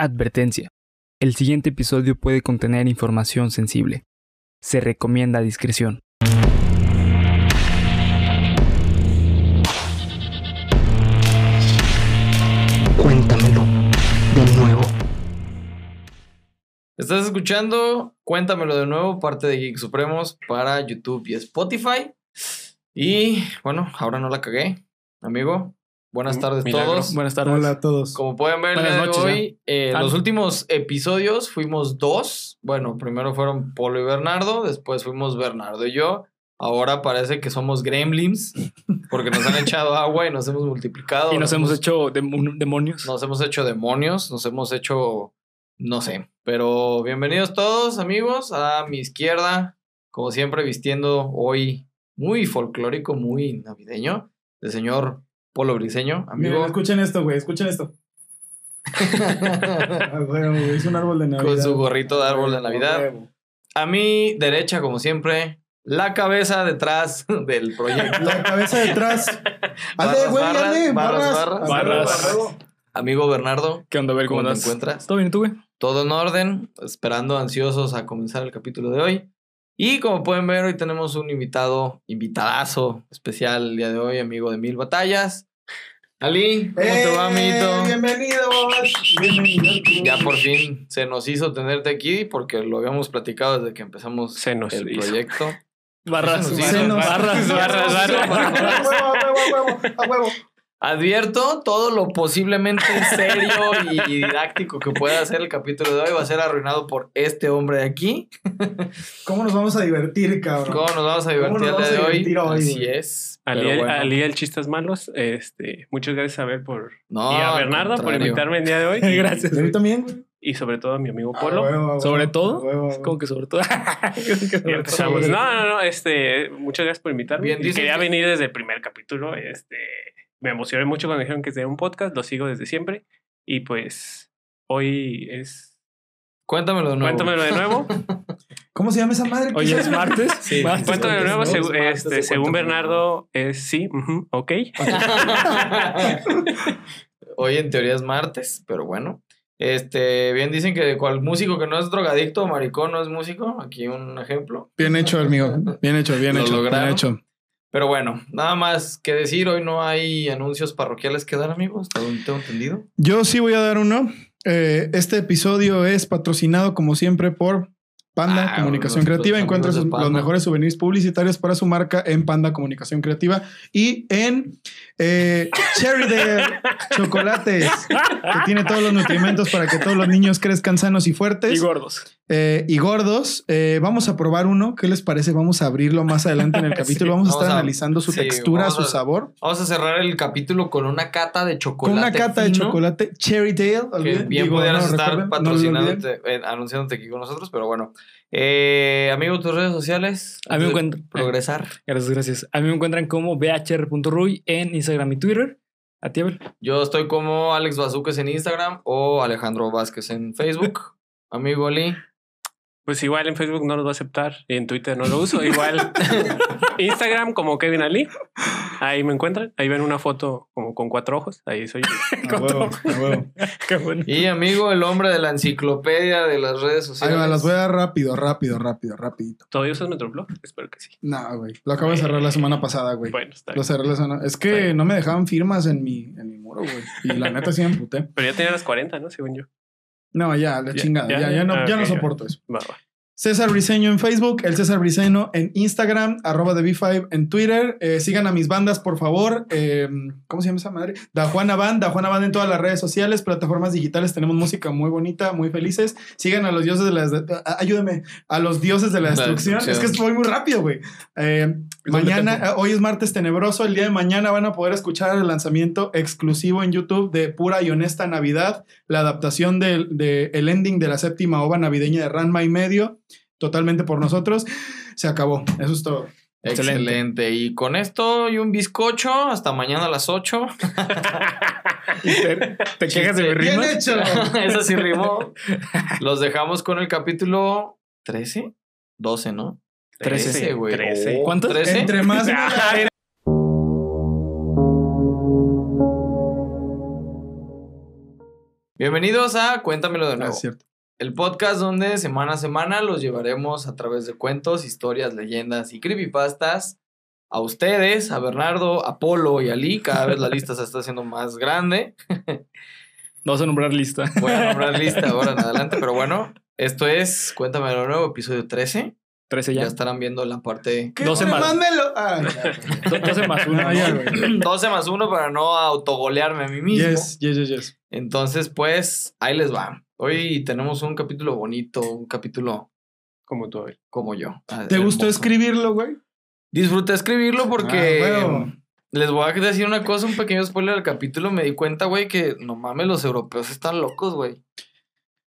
Advertencia. El siguiente episodio puede contener información sensible. Se recomienda discreción. Cuéntamelo de nuevo. Estás escuchando Cuéntamelo de nuevo, parte de Geek Supremos para YouTube y Spotify. Y bueno, ahora no la cagué, amigo. Buenas tardes a todos. Buenas tardes. Hola a todos. Como pueden ver, Buenas noches, hoy, eh, los últimos episodios fuimos dos. Bueno, primero fueron Polo y Bernardo, después fuimos Bernardo y yo. Ahora parece que somos gremlins porque nos han echado agua y nos hemos multiplicado. Y nos hemos hecho dem- demonios. Nos hemos hecho demonios, nos hemos hecho, no sé. Pero bienvenidos todos, amigos, a mi izquierda, como siempre, vistiendo hoy muy folclórico, muy navideño, el señor Polo Briseño, Miren, amigo, escuchen esto, güey. Escuchen esto. Ah, güey, es un árbol de Navidad. con su gorrito de árbol de Navidad. A mi derecha, como siempre, la cabeza detrás del proyecto. La cabeza detrás. Barras, Ale, güey, barras, ale, barras, barras. barras. Amigo Bernardo, ¿Qué onda? ¿cómo cómo, te encuentras? ¿Todo bien tú, güey? Todo en orden, esperando ansiosos a comenzar el capítulo de hoy. Y como pueden ver, hoy tenemos un invitado, invitadazo especial el día de hoy, amigo de Mil Batallas. Ali, ¿cómo te va, ¡Eh! amiguito? Bienvenidos. Bienvenidos. Ya por fin se nos hizo tenerte aquí porque lo habíamos platicado desde que empezamos Se nos el hizo. proyecto. Barras, Se nos barras, hizo. barras, barras, barras. A huevo, a huevo, a huevo, a huevo. Advierto, todo lo posiblemente serio y didáctico que pueda ser el capítulo de hoy va a ser arruinado por este hombre de aquí. ¿Cómo nos vamos a divertir, cabrón? ¿Cómo nos vamos a divertir ¿Cómo el nos día de hoy? hoy, Así es. Ali, pero el- bueno. Ali el Chistes Malos, este, muchas gracias a ver por No, y a Bernardo por invitarme el día de hoy. Gracias. ¿Y a mí también? Y sobre todo a mi amigo Polo. huevo, ¿Sobre todo? huevo. Como que sobre todo. Empezamos. No, no, no, este, muchas gracias por invitarme. Bien, Quería que- venir desde el primer capítulo, este, me emocioné mucho cuando dijeron que es de un podcast, lo sigo desde siempre y pues hoy es Cuéntamelo de nuevo. Cuéntamelo de nuevo. ¿Cómo se llama esa madre? Hoy es martes. Sí. Martes. Cuéntame de nuevo, este, según. Bernardo es sí, ujú, ok. Hoy en teoría es martes, pero bueno. Este, bien dicen que cual músico que no es drogadicto o maricón no es músico. Aquí un ejemplo. Bien hecho, amigo. Bien hecho, bien Lo hecho. lograron. Bien hecho. Pero bueno, nada más que decir, hoy no hay anuncios parroquiales que dar, amigos. Hasta donde tengo entendido. Yo sí voy a dar uno. Eh, este episodio es patrocinado, como siempre, por Panda Ah, Comunicación Creativa. Encuentra sus- los mejores souvenirs publicitarios para su marca en Panda Comunicación Creativa y en eh, Cherrydale Chocolates, que tiene todos los nutrimentos para que todos los niños crezcan sanos y fuertes Y gordos. eh, y gordos. Eh, vamos a probar uno. ¿Qué les parece? Vamos a abrirlo más adelante en el capítulo. vamos a vamos estar a- analizando su sí, textura, su a- sabor. Vamos a cerrar el capítulo con una cata de Con chocolate. una cata de chocolate Cherrydale. Que olviden- bien digo, pudieras no, estar no patrocinándote, eh, anunciándote aquí con nosotros, pero bueno. Eh, amigo, tus redes sociales. A mí me de encuentro- Progresar. Gracias, gracias. A mí me encuentran como bhr.ruy en Instagram y Twitter. A ti, Abel. Yo estoy como Alex Bazuques en Instagram o Alejandro Vázquez en Facebook. Amigo Lee. Pues igual en Facebook no los va a aceptar y en Twitter no lo uso. Igual Instagram como Kevin Ali. Ahí me encuentran. Ahí ven una foto como con cuatro ojos. Ahí soy yo. A huevo, a huevo. Qué bueno. Y amigo, el hombre de la enciclopedia de las redes Ahí sociales. va, las voy a dar rápido, rápido, rápido, rapidito. ¿Todavía usas Metroblog? Espero que sí. No, güey. Lo acabo de cerrar la semana pasada, güey. Bueno, está Lo bien. cerré la semana. Es que no me dejaban firmas en mi, en mi muro, güey. Y la neta sí me emputé. Pero ya tenía las 40, ¿no? Según yo. No, ya, la Ya, chingada. ya, Ya, ya, no, ah, ya ok, no ya. soporto eso. Va, va. César Briseño en Facebook, el César Briseño en Instagram, arroba de B5 en Twitter. Eh, sigan a mis bandas, por favor. Eh, ¿Cómo se llama esa madre? Da Juana Band, Da Juana Band en todas las redes sociales, plataformas digitales. Tenemos música muy bonita, muy felices. Sigan a los dioses de la... a- Ayúdame. A los dioses de la La destrucción. destrucción. Es que voy muy rápido, güey. Eh, mañana, eh, hoy es martes tenebroso. El día de mañana van a poder escuchar el lanzamiento exclusivo en YouTube de Pura y Honesta Navidad, la adaptación del de, el ending de la séptima ova navideña de Ranma y medio, totalmente por nosotros. Se acabó. Eso es todo. Excelente. Excelente. Y con esto y un bizcocho, hasta mañana a las 8. ¿Te, te quejas de mi Bien rima? hecho. Eso sí rimó. Los dejamos con el capítulo 13, 12, ¿no? 13, güey. 13. Oh, ¿Cuántos? 13. Entre más. Bienvenidos a Cuéntamelo de Ah, nuevo. es cierto. El podcast donde semana a semana los llevaremos a través de cuentos, historias, leyendas y creepypastas a ustedes, a Bernardo, a Polo y a Lee. Cada vez la lista se está haciendo más grande. Vamos a nombrar lista. Voy a nombrar lista ahora en adelante, pero bueno, esto es Cuéntamelo de nuevo, episodio 13. 13 Ya ya. estarán viendo la parte ¿Qué? 12 más. Más melo- Ah, ya. Do- 12 más 1. Ah, ya, güey. 12 más 1 para no autogolearme a mí mismo. Yes, yes, yes, yes. Entonces, pues, ahí les va. Hoy tenemos un capítulo bonito, un capítulo Como tú, Abel. como yo. Ah, ¿Te gustó escribirlo, güey? Disfruté escribirlo porque Ah, huevo. les voy a decir una cosa, un pequeño spoiler del capítulo. Me di cuenta, güey, que no mames, los europeos están locos, güey.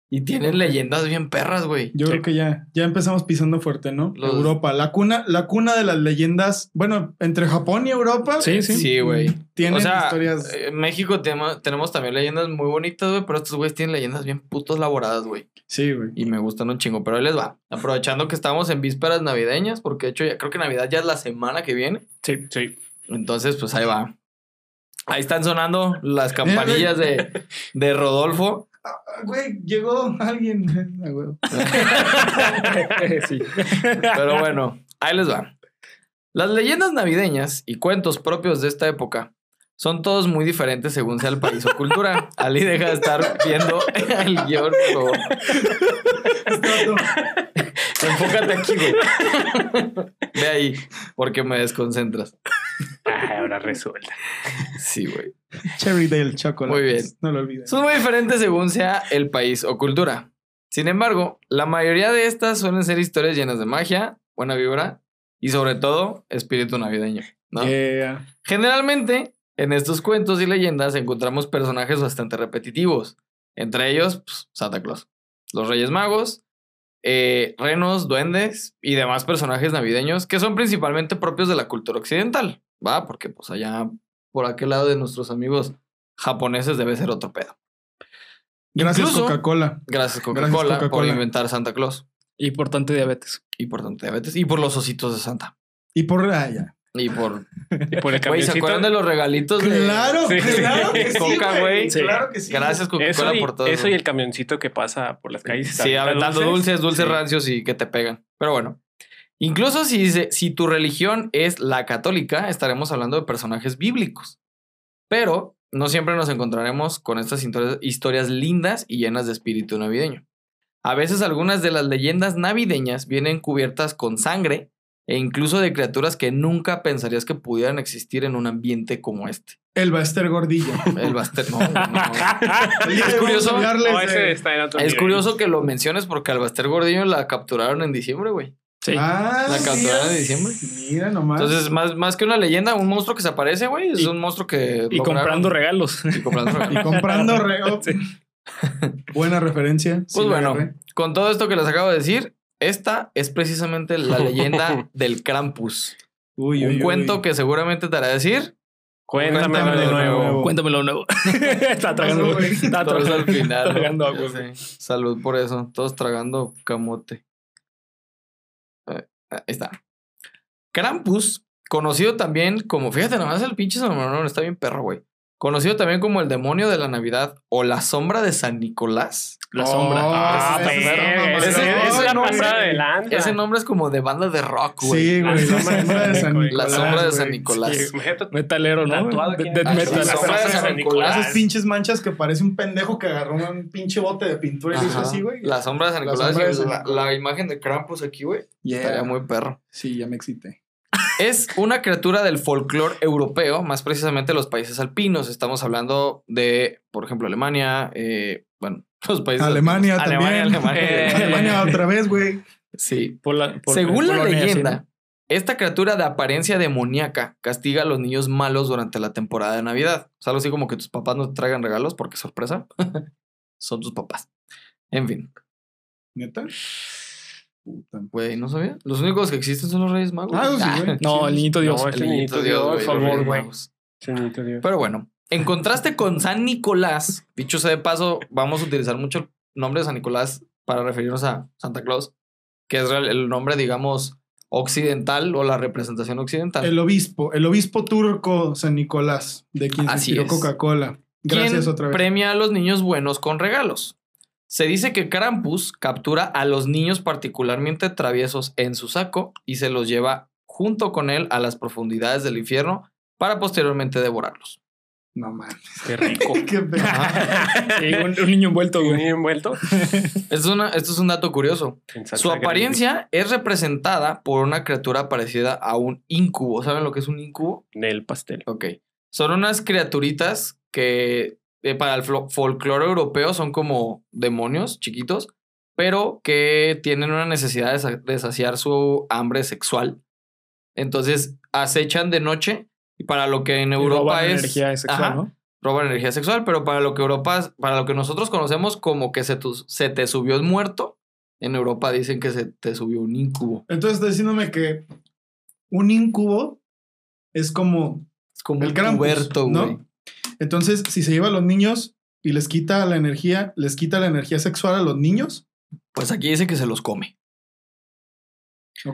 Y tienen leyendas bien perras, güey. Yo creo que ya, ya empezamos pisando fuerte, ¿no? Los- Europa, la cuna, la cuna de las leyendas. Bueno, entre Japón y Europa. Sí, sí. Sí, güey. Tienen O sea, historias. en México tema- tenemos también leyendas muy bonitas, güey, pero estos güeyes tienen leyendas bien putos elaboradas, güey. Sí, güey. Y me gustan un chingo, pero ahí les va. Aprovechando que estamos en vísperas navideñas, porque de hecho ya creo que Navidad ya es la semana que viene. Sí. Sí. Entonces, pues ahí va. Ahí están sonando las campanillas de, de Rodolfo. Ah, Güey, llegó alguien. Ah, güey. sí. Pero bueno, ahí les va. Las leyendas navideñas y cuentos propios de esta época son todos muy diferentes según sea el país o cultura. Ali deja de estar viendo el guion, Enfócate aquí, güey. Ve ahí, porque me desconcentras. Ay, ahora resulta. Sí, güey. Cherry Dale Chocolate. Muy bien. No lo olvides. Son muy diferentes según sea el país o cultura. Sin embargo, la mayoría de estas suelen ser historias llenas de magia, buena vibra y sobre todo espíritu navideño. ¿no? Yeah. Generalmente, en estos cuentos y leyendas encontramos personajes bastante repetitivos. Entre ellos, pues, Santa Claus, los Reyes Magos, eh, renos, duendes y demás personajes navideños que son principalmente propios de la cultura occidental. ¿Va? Porque pues allá, por aquel lado de nuestros amigos japoneses debe ser otro pedo. Gracias, Coca-Cola. Gracias Coca-Cola por inventar Santa Claus. Y por tanto diabetes. Y por tanto diabetes. Y por los ositos de Santa. Y por. Ah, ya. Y por... Y por el Güey, ¿se camioncito. acuerdan de los regalitos de... Claro, Sí. claro que sí. Coca, güey. Sí. Claro que sí. Gracias Coca-Cola por todo. eso y el camioncito que pasa por las calles. Sí, aventando dulces, dulces Sí. rancios y que te pegan. Pero bueno. Incluso si, si tu religión es la católica, estaremos hablando de personajes bíblicos. Pero no siempre nos encontraremos con estas historias lindas y llenas de espíritu navideño. A veces algunas de las leyendas navideñas vienen cubiertas con sangre e incluso de criaturas que nunca pensarías que pudieran existir en un ambiente como este. El Baster Gordillo. El Baster, no, no, no. Es curioso. No, ese está en otro Es nivel. curioso que lo menciones porque al Baster Gordillo la capturaron en diciembre, güey. Sí. Ah, La capturaron mira. en diciembre. Mira nomás. Entonces, más, más que una leyenda, un monstruo que se aparece, güey. Es Y- un monstruo que. y lograron- comprando regalos. Y comprando regalos. y comprando. Sí. Buena referencia. Pues bueno, con todo esto que les acabo de decir, esta es precisamente la leyenda del Krampus. Uy, un uy, cuento uy. que seguramente te hará decir. Cuéntamelo Cuéntamelo de nuevo. nuevo. Cuéntamelo de nuevo. Está tragando. güey? Está Todos tragando, al final. ¿no? tragando agua. Sí. Salud por eso. Todos tragando camote. Eh, Ahí está. Krampus, conocido también como. Fíjate, nomás el pinche San Manuel está bien perro, güey. Conocido también como el demonio de la Navidad o la sombra de San Nicolás. La Oh, sombra. Ah, ese ese- nombre- de. Ese nombre es como de banda de rock, güey. Sí, güey. La La sombra de San. Nicolás. La sombra de San güey. Nicolás. Sí, imagínate Metalero, ¿no? De- metal. la sombra de San Nicolás. Esas pinches manchas que parece un pendejo que agarró un pinche bote de pintura y lo hizo Ajá. así, güey. La sombra de San de la, Nicolás. la imagen de Krampus aquí, güey. Yeah. Estaría muy perro. Sí, ya me excité. Es una criatura del folclore europeo, más precisamente los países alpinos. Estamos hablando de, por ejemplo, Alemania, eh, bueno, los países Alemania también. Alemania, Eh, Alemania. Alemania otra vez, güey. Sí. Por la- por- Según la Polonia, sí, leyenda, ¿no? esta criatura de apariencia demoníaca castiga a los niños malos durante la temporada de Navidad. O sea, algo así como que tus papás no te traigan regalos porque sorpresa. Son tus papás. En fin, ¿Neta? Puta. güey, ¿no sabía? Los únicos que existen son los Reyes Magos. Ah, sí, güey. No, el niñito Dios. No, El niñito Dios, Dios, güey, por los favor, Reyes güey. Dios. Pero bueno, en contraste con San Nicolás, dicho sea de paso, vamos a utilizar mucho el nombre de San Nicolás para referirnos a Santa Claus, que es el nombre, digamos, occidental o la representación occidental. El obispo, el obispo turco San Nicolás, de quien se Así es. Coca-Cola. Gracias ¿Quién otra vez. premia a los niños buenos con regalos? Se dice que Krampus captura a los niños particularmente traviesos en su saco y se los lleva junto con él a las profundidades del infierno para posteriormente devorarlos. No mames. Qué rico. Qué pedo. Sí, un, un niño envuelto, Un niño envuelto. Esto es, una- esto es un dato curioso. Su apariencia es representada por una criatura parecida a un incubo. ¿Saben lo que es un incubo? Del pastel. Ok. Son unas criaturitas que eh, para el folclore europeo son como demonios chiquitos, pero que tienen una necesidad de, sa- de saciar su hambre sexual. Entonces acechan de noche y para lo que en Europa roban es energía sexual, Ajá. ¿no? roban energía sexual, pero para lo que Europa, para lo que nosotros conocemos como que se, tu- se te subió el muerto, en Europa dicen que se te subió un incubo. Entonces está diciéndome que un incubo es como Es como El Krampus, cuberto, ¿no? Entonces, si se lleva a los niños y les quita la energía, les quita la energía sexual a los niños. Pues aquí dice que se los come.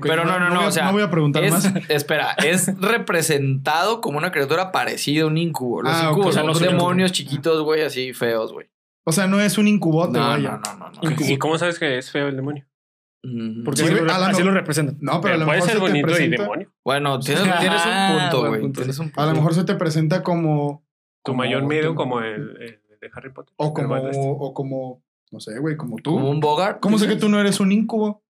Pero no, no, no, voy a- o sea, no voy a preguntar Es, más. espera, es representado como una criatura parecida a un incubo. Los Ah, incubos O sea, son no son demonios chiquitos, güey, así feos, güey. O sea, no es un incubote, No, vaya. no, no, no, no. ¿Y cómo sabes que es feo el demonio? Mm, Porque Sí, así, lo, así no- lo representan. No, pero a lo puede mejor ser se te bonito y presenta. demonio. Bueno, tienes, tienes Ah, un punto, güey. Tienes un A lo mejor se te presenta como. Tu como mayor miedo tu- como el, el de Harry Potter. O como, Bad o como, no sé, güey, como tú. Como un Bogart. ¿Cómo sé que tú no eres un incubo?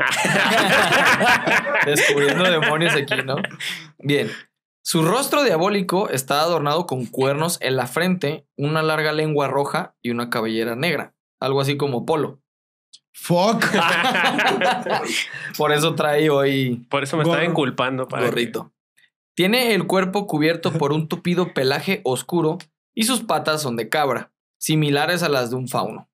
Descubriendo demonios aquí, ¿no? Bien. Su rostro diabólico está adornado con cuernos en la frente, una larga lengua roja y una cabellera negra. Algo así como polo. Fuck. Por eso trae hoy Por eso me estaba Gorro. inculpando. Para que- gorrito. Tiene el cuerpo cubierto por un tupido pelaje oscuro y sus patas son de cabra, similares a las de un fauno.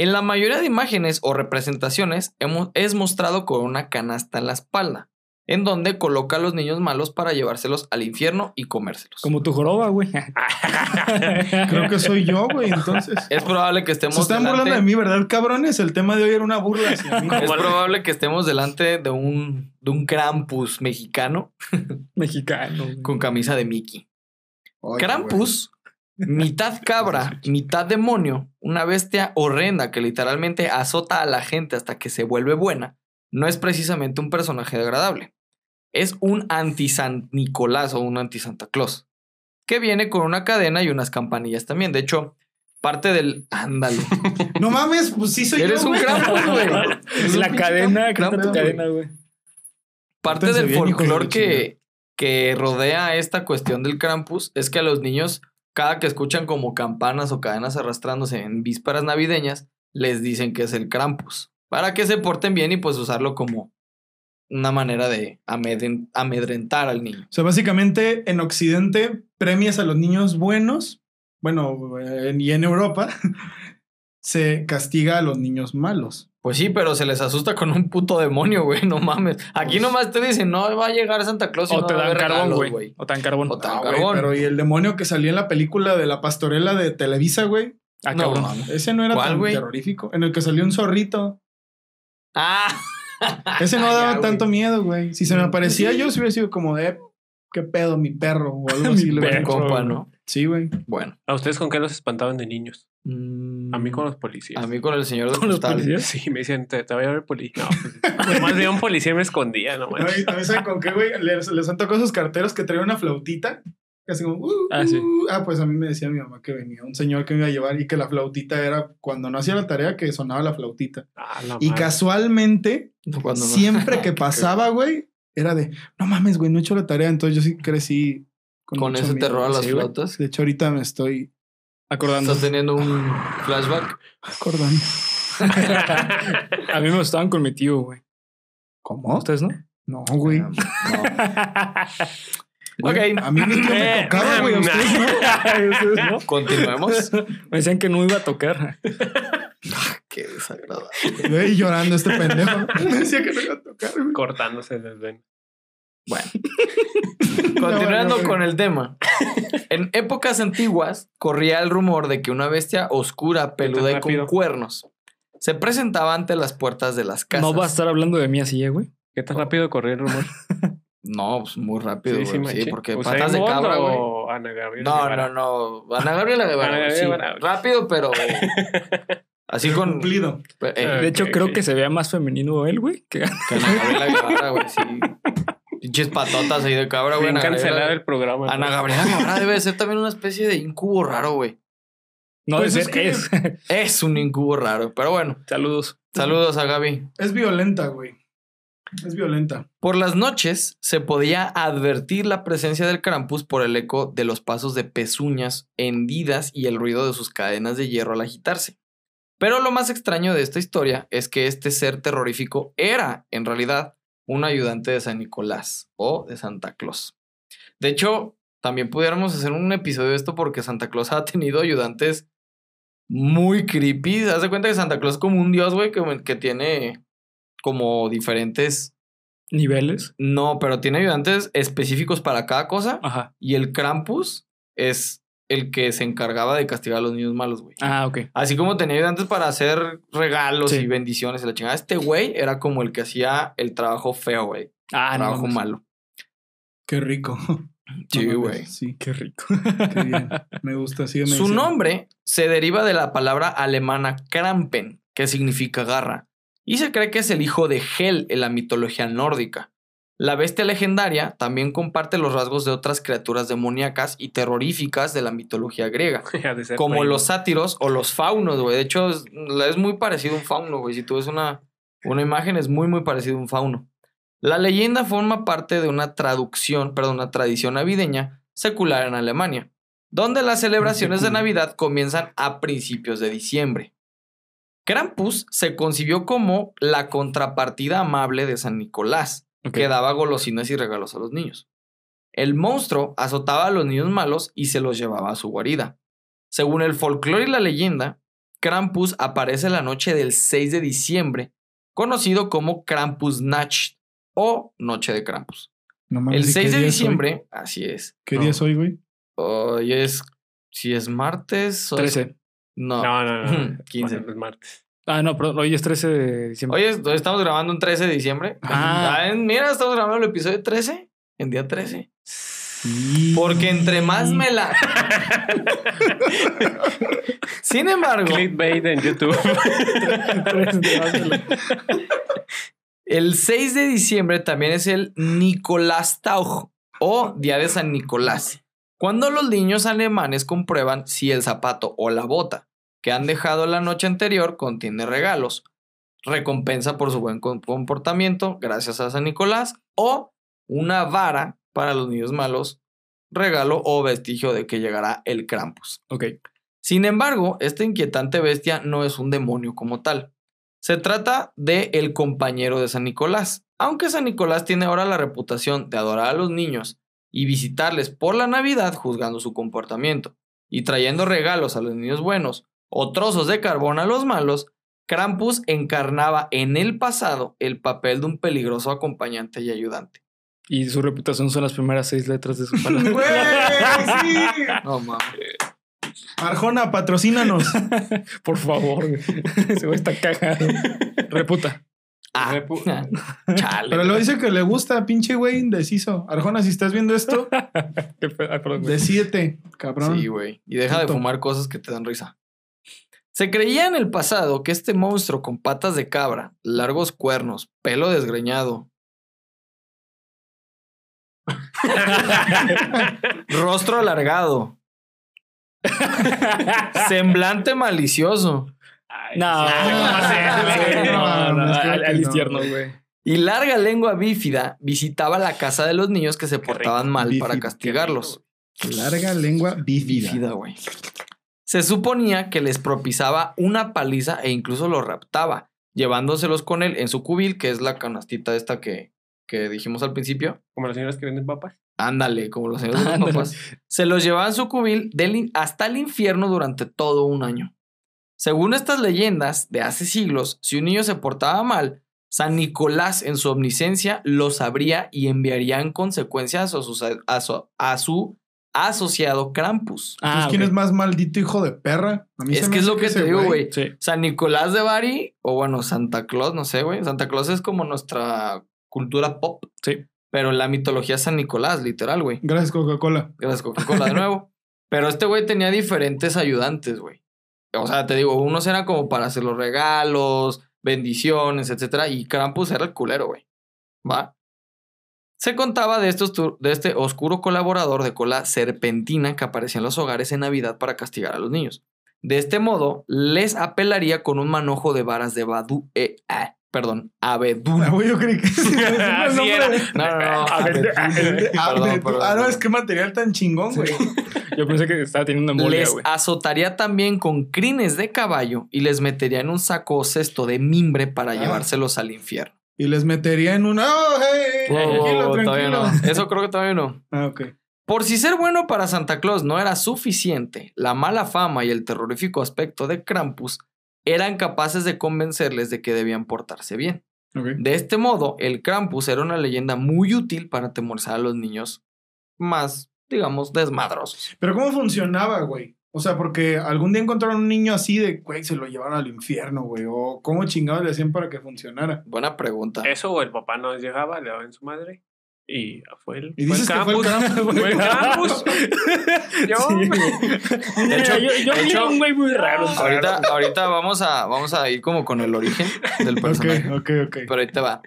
En la mayoría de imágenes o representaciones hemos- es mostrado con una canasta en la espalda, en donde coloca a los niños malos para llevárselos al infierno y comérselos. Como tu joroba, güey. Creo que soy yo, güey, entonces. Es probable que estemos Se están burlando delante, de mí, ¿verdad, cabrones? El tema de hoy era una burla hacia mí. es probable que estemos delante de un, de un Krampus mexicano Mexicano. güey. con camisa de Mickey. Krampus, mitad cabra, mitad demonio, una bestia horrenda que literalmente azota a la gente hasta que se vuelve buena, no es precisamente un personaje agradable. Es un anti-San Nicolás o un anti-Santa Claus, que viene con una cadena y unas campanillas también. De hecho, parte del... Ándale. No mames, pues sí soy Eres yo, un güey. Krampus, güey. Eres un La cadena, ¿qué Krampus, tu cadena, güey? Parte del folclore que, que rodea esta cuestión del Krampus es que a los niños, cada que escuchan como campanas o cadenas arrastrándose en vísperas navideñas, les dicen que es el Krampus. Para que se porten bien y pues usarlo como una manera de amedren- amedrentar al niño. O sea, básicamente en Occidente premias a los niños buenos. Bueno, en- y en Europa se castiga a los niños malos. Pues sí, pero se les asusta con un puto demonio, güey, no mames. Aquí Pues- nomás te dicen, no va a llegar Santa Claus y O no te va a dan haber carbón, regalos, güey. O te dan carbón. O te dan Ah, güey, carbón. pero y el demonio que salía en la película de la pastorela de Televisa, güey. Ah, No, cabrón. mames. Ese no era ¿Cuál, tan güey? terrorífico. En el que salió un zorrito. Ah, Ese no daba tanto miedo, güey. Si se me aparecía yo, si hubiera sido como de, ¿qué pedo, mi perro? O algo así. Mi perro. compa, ¿no? Sí, güey. Bueno. ¿A ustedes con qué los espantaban de niños? Mm, A mí con los policías. A mí con el señor de ¿Con los policías? Sí, me decían, te, te voy a ver policía. No, pues, más bien un policía y me escondía, no manches. mí, ¿saben con qué, güey? Les, les han tocado esos carteros que traían una flautita. Así como, uh, Ah, sí. uh. ah, pues a mí me decía mi mamá que venía un señor que me iba a llevar y que la flautita era cuando no hacía la tarea que sonaba la flautita. Ah, la Y madre. casualmente, Cuando no. siempre que pasaba, güey, era de, no mames, güey, no he hecho la tarea. Entonces yo sí crecí Con mucho ese miedo. terror a las Sí, flautas. De hecho, ahorita me estoy Acordando. Estás teniendo un flashback. acordando. A mí me gustaban con mi tío, güey. ¿Cómo? ¿Ustedes no? No, güey. No. Güey, Ok. A mí mi tío me tocaba, güey. a Ustedes no. ¿Ustedes no? Continuemos. Me decían que no iba a tocar. Qué desagradable. Güey, llorando este pendejo. Me decía que no iba a tocar, güey. Cortándose venas. Bueno. Continuando No, no, con el tema. En épocas antiguas corría el rumor de que una bestia oscura, peluda y con cuernos se presentaba ante las puertas de las casas. No va a estar hablando de mí así, eh, güey. ¿Qué tan rápido corrió el rumor? No, pues muy rápido, Sí, porque ¿Usain patas de cabra, güey. o Ana Gabriela No, no, no. Ana Gabriela Guevara. Ana güey, Gabriela sí. Rápido, pero. Así con. Cumplido. eh, De hecho, creo que se vea más femenino él, güey. Que... que Ana Gabriela Guevara, güey, sí. Pinches patotas ahí de cabra, güey. Bien cancelado el programa. Ana pues. Gabriela Guevara debe ser también una especie de incubo raro, güey. No, Pues es ser que- es. Es un incubo raro. Pero bueno, Saludos. saludos a Gaby. Es violenta, güey. Es violenta. Por las noches se podía advertir la presencia del Krampus por el eco de los pasos de pezuñas hendidas y el ruido de sus cadenas de hierro al agitarse. Pero lo más extraño de esta historia es que este ser terrorífico era, en realidad, un ayudante de San Nicolás o de Santa Claus. De hecho, también pudiéramos hacer un episodio de esto porque Santa Claus ha tenido ayudantes muy creepy. Haz de cuenta que Santa Claus es como un dios, güey, que, que tiene como diferentes Niveles. no, pero tiene ayudantes específicos para cada cosa. Ajá. Y el Krampus es el que se encargaba de castigar a los niños malos, güey. Ah, ok. Así como tenía ayudantes para hacer regalos Sí. y bendiciones y la chingada. Este güey era como el que hacía el trabajo feo, güey. Ah, no. trabajo malo. Qué rico. Sí, güey. Sí, Qué rico. qué bien. Me gusta. Sígueme Su diciendo. nombre se deriva de la palabra alemana Krampen, que significa garra, y se cree que es el hijo de Hel en la mitología nórdica. La bestia legendaria también comparte los rasgos de otras criaturas demoníacas y terroríficas de la mitología griega, como los sátiros o los faunos, güey. De hecho, es, es muy parecido a un fauno, güey. Si tú ves una, una imagen, es muy, muy parecido a un fauno. La leyenda forma parte de una traducción, perdón, una tradición navideña secular en Alemania, donde las celebraciones de. Navidad comienzan a principios de diciembre. Krampus se concibió como la contrapartida amable de San Nicolás, Ok. que daba golosinas y regalos a los niños. El monstruo azotaba a los niños malos y se los llevaba a su guarida. Según el folclore y la leyenda, Krampus aparece la noche del 6 de diciembre, conocido como Krampusnacht o Noche de Krampus. No mames, El ¿y qué 6 de hoy? diciembre, así es. ¿Qué No. día es hoy, güy? Hoy es. Si es martes. o es- 13. No. No, no, no. 15. Bueno, es martes. Ah, no, perdón. Hoy es 13 de diciembre. Hoy, es- hoy estamos grabando un 13 de diciembre. Ah. Ah, mira, estamos grabando el episodio 13 en día 13. Sí. Porque entre más me la. Sin embargo, Clickbait en YouTube. 13 de marzo. el 6 de diciembre también es el Nicolastauch o Día de San Nicolás. Cuando los niños alemanes comprueban si el zapato o la bota que han dejado la noche anterior contiene regalos, recompensa por su buen com- comportamiento gracias a San Nicolás o una vara para los niños malos, regalo o vestigio de que llegará el Krampus. Sin embargo, esta inquietante bestia no es un demonio como tal. Se trata de el compañero de San Nicolás. Aunque San Nicolás tiene ahora la reputación de adorar a los niños y visitarles por la Navidad juzgando su comportamiento y trayendo regalos a los niños buenos o trozos de carbón a los malos, Krampus encarnaba en el pasado el papel de un peligroso acompañante y ayudante. Y su reputación son las primeras seis letras de su palabra. ¡Güey! ¡Sí! No mames. Arjona, patrocínanos. Por favor. güey. Ese güey está cagado. Reputa. Ah, Repu- chale. Pero lo dice que le gusta, pinche güey indeciso. Arjona, si estás viendo esto, güey. decídete, cabrón. Sí, güey. Y deja de fumar cosas que te dan risa. Se creía en el pasado que este monstruo con patas de cabra, largos cuernos, pelo desgreñado, rostro alargado, semblante malicioso Ay, No, y larga lengua bífida visitaba la casa de los niños que se portaban mal para castigarlos. Larga lengua bífida. Bífida, güey. Se suponía que les propiciaba una paliza e incluso los raptaba, llevándoselos con él en su cubil, que es la canastita esta que, que dijimos al principio. Como las señoras que venden papas. Ándale, como los señores de los Ándale. papás. Se los llevaba en su cubil del hasta el infierno durante todo un año. Según estas leyendas de hace siglos, si un niño se portaba mal, San Nicolás en su omniscencia lo sabría y enviaría en consecuencia a su, a su- a su asociado Krampus. Ah, Entonces, ¿Quién es más maldito hijo de perra? A mí Es se me que es lo que te digo, güey. Sí. San Nicolás de Bari, o bueno, Santa Claus, no sé, güey. Santa Claus es como nuestra cultura pop. Sí. pero en la mitología San Nicolás, literal, güey. Gracias, Coca-Cola. Gracias, Coca-Cola de nuevo. Pero este güey tenía diferentes ayudantes, güey. O sea, te digo, unos eran como para hacer los regalos, bendiciones, etcétera, y Krampus era el culero, güey. ¿Va? Se contaba de, estos, de este oscuro colaborador de cola serpentina que aparecía en los hogares en Navidad para castigar a los niños. De este modo, les apelaría con un manojo de varas de Badu, eh, ah, perdón, abedul. Ah, yo creí que sí, Así era. No, no, no. A ver, abedul. Ah, Perdón, de- perdón, ah, no, es que material tan chingón, güey. Yo pensé que estaba teniendo una Les güey. azotaría también con crines de caballo y les metería en un saco o cesto de mimbre para Ah. llevárselos al infierno. Y les metería en una. ¡Oh, hey! Wow, tranquilo, wow, tranquilo. todavía no. Eso creo que todavía no. Ah, ok. Por si ser bueno para Santa Claus no era suficiente, la mala fama y el terrorífico aspecto de Krampus eran capaces de convencerles de que debían portarse bien. De este modo, el Krampus era una leyenda muy útil para atemorizar a los niños más, digamos, desmadrosos. Pero ¿cómo funcionaba, güey? O sea, porque algún día encontraron un niño así de, güey, se lo llevaron al infierno, güey. O cómo chingados le hacían para que funcionara. Buena pregunta. Eso o el papá no llegaba, le daba en su madre. Y fue el, Y fue el dices que fue el. Krampus. Fue el Krampus. Yo, Sí. De hecho- yo, yo de hecho- un güey muy raro. Ahorita, ahorita vamos, a, vamos a ir como con el origen del personaje. Ok, ok, ok. Pero ahí te va.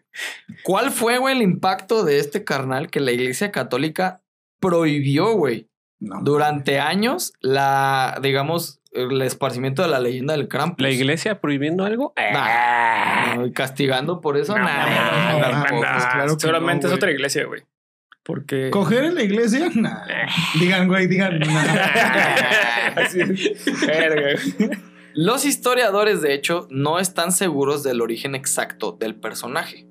¿Cuál fue, güey, el impacto de este carnal que la iglesia católica prohibió, güey? No. Durante años, la, digamos, el esparcimiento de la leyenda del Krampus. ¿La iglesia prohibiendo algo? Nah, no, y castigando por eso, No, nah, no, no, tampoco. no, claro que Seguramente no, es otra iglesia, güey. Porque. ¿Coger en la iglesia? Nah. Digan, güey, digan. nah. Así es. Verga, güey. Los historiadores, de hecho, no están seguros del origen exacto del personaje.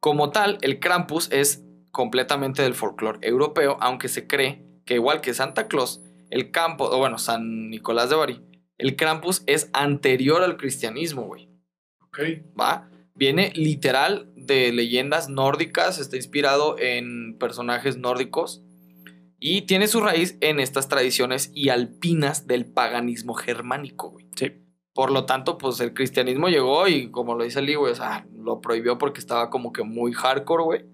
Como tal, el Krampus es completamente del folclore europeo, aunque se cree que igual que Santa Claus, el campo, o bueno, San Nicolás de Bari, el Krampus es anterior al cristianismo, güey. Ok. ¿Va? Viene literal de leyendas nórdicas, está inspirado en personajes nórdicos y tiene su raíz en estas tradiciones y alpinas del paganismo germánico, güey. Sí. Por lo tanto, pues el cristianismo llegó y como lo dice Lee, güey, o sea, lo prohibió porque estaba como que muy hardcore, güey.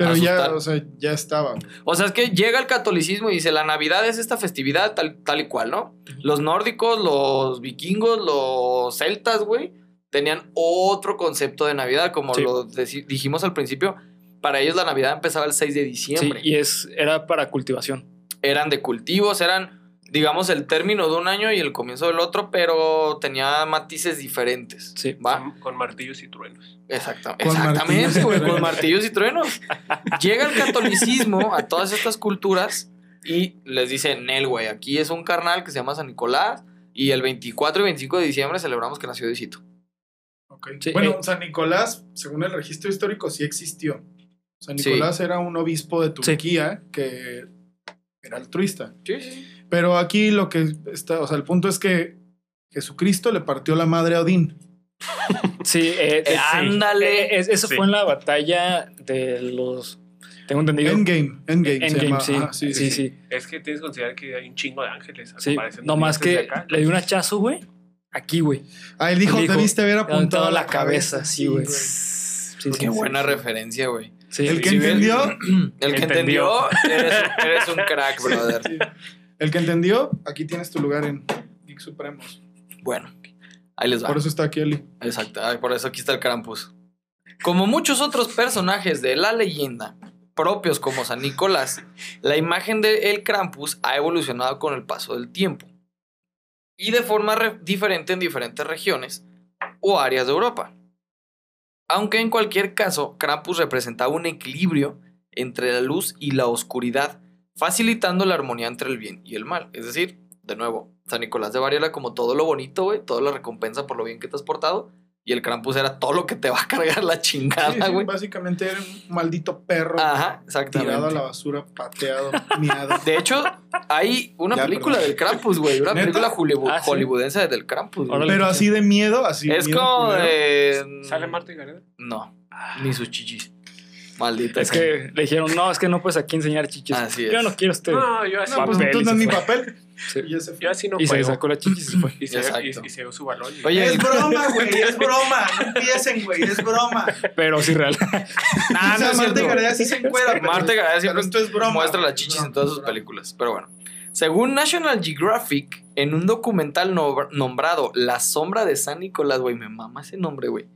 Pero ya, o sea, ya estaba. O sea, es que llega el catolicismo y dice, la Navidad es esta festividad tal, tal y cual, ¿no? Los nórdicos, los vikingos, los celtas, güey, tenían otro concepto de Navidad, como Sí. lo dijimos al principio. Para ellos la Navidad empezaba el 6 de Sí, diciembre. y es, era para cultivación. Eran de cultivos, eran, digamos, el término de un año y el comienzo del otro, pero tenía matices diferentes. Sí. ¿Va? Con, con martillos y truenos. Exacta- Con exactamente, martillos güey, con martillos y truenos. Llega el catolicismo a todas estas culturas y les dice, Nel, güey, aquí es un carnal que se llama San Nicolás y el 24 y 25 de diciembre celebramos que nació Diosito. Ok. Sí, bueno, eh. San Nicolás, según el registro histórico, sí existió. San Sí. Nicolás era un obispo de Turquía que era altruista. Sí, sí. Pero aquí lo que está, o sea, el punto es que Jesucristo le partió la madre a Odín. Sí, eh. Ándale. Eh, es- eso Sí. fue en la batalla de los. Tengo entendido. Endgame, Endgame, se Endgame, llama. sí. Sí, sí, Es que tienes que considerar que hay un chingo de ángeles. Sí, no más que acá. le dio un hachazo, güey. Aquí, güey. Ah, él dijo, debiste haber Apuntado a la cabeza, sí, güey. Sí, Qué sí, buena sí. referencia, güey. Sí, El que sí, entendió, El que Entendió. entendió, eres, eres un crack, brother. sí. el que entendió, aquí tienes tu lugar en Geek Supremos. Bueno, ahí les va. Por eso está aquí Eli. Exacto, ay, por eso aquí está el Krampus. Como muchos otros personajes de la leyenda, propios como San Nicolás, la imagen del Krampus ha evolucionado con el paso del tiempo y de forma re- diferente en diferentes regiones o áreas de Europa. Aunque en cualquier caso, Krampus representaba un equilibrio entre la luz y la oscuridad, facilitando la armonía entre el bien y el mal. Es decir, de nuevo, San Nicolás de Bari era como todo lo bonito, güey, toda la recompensa por lo bien que te has portado. Y el Krampus era todo lo que te va a cargar la Sí, chingada, sí, güey. básicamente era un maldito perro Ajá, tirado a exactamente. la basura, pateado, miado. De hecho, hay una Ya, película perdón. del Krampus, güey. Una ¿Neta? película hollywood- Ah, sí. hollywoodense del Krampus, güey. Órale. Pero así de miedo, así. Es miedo como de... ¿Sale Marta y Gareda? No, ni sus chichis. Maldita. Es que le dijeron, no, es que no puedes aquí enseñar chichis. Así Yo es. no quiero este. No, yo así. No, pues papel entonces no es mi fue. Y. Yo así no Y se sacó la chichis y se fue. Y se, Exacto. y, y se dio su balón. y- Oye, Es broma, güey, es broma. No empiecen, güey, es broma. Pero sí real. nah, o sea, no es Marta. Gareda sí se encuera. pero- Marta Gareda pero siempre esto es broma. muestra las chichis broma, en todas sus broma. películas. Pero bueno. Según National Geographic, en un documental no- nombrado La sombra de San Nicolás, güey, me mama ese nombre, güey.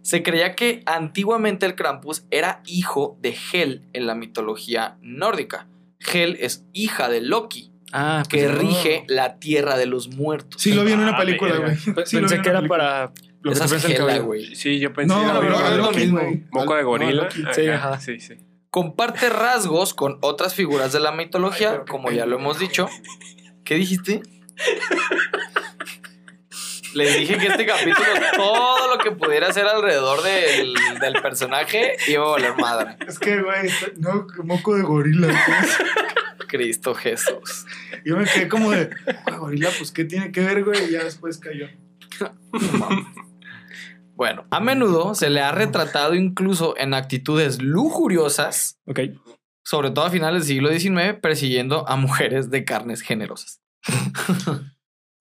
Se creía que antiguamente el Krampus era hijo de Hel en la mitología nórdica. Hel es hija de Loki, Ah, que pues, rige la tierra de los muertos. Sí lo vi en una Ah, película, güey. Sí pensé en que era para lo que se cabello. güey. Sí, yo pensé No, es lo mismo. moco de gorila. no, Sí, ajá. sí, sí. Comparte rasgos con otras figuras de la mitología, Ay, como ya lo hemos dicho. ¿Qué dijiste? Les dije que este capítulo, todo lo que pudiera hacer alrededor del, del personaje, iba a valer madre. Es que, güey, no, moco de gorila. pues. Cristo Jesús. Yo me quedé como de, gorila, pues, ¿qué tiene que ver, güey? Y ya después cayó. Bueno, a menudo se le ha retratado incluso en actitudes lujuriosas, Ok. sobre todo a finales del siglo XIX, persiguiendo a mujeres de carnes generosas.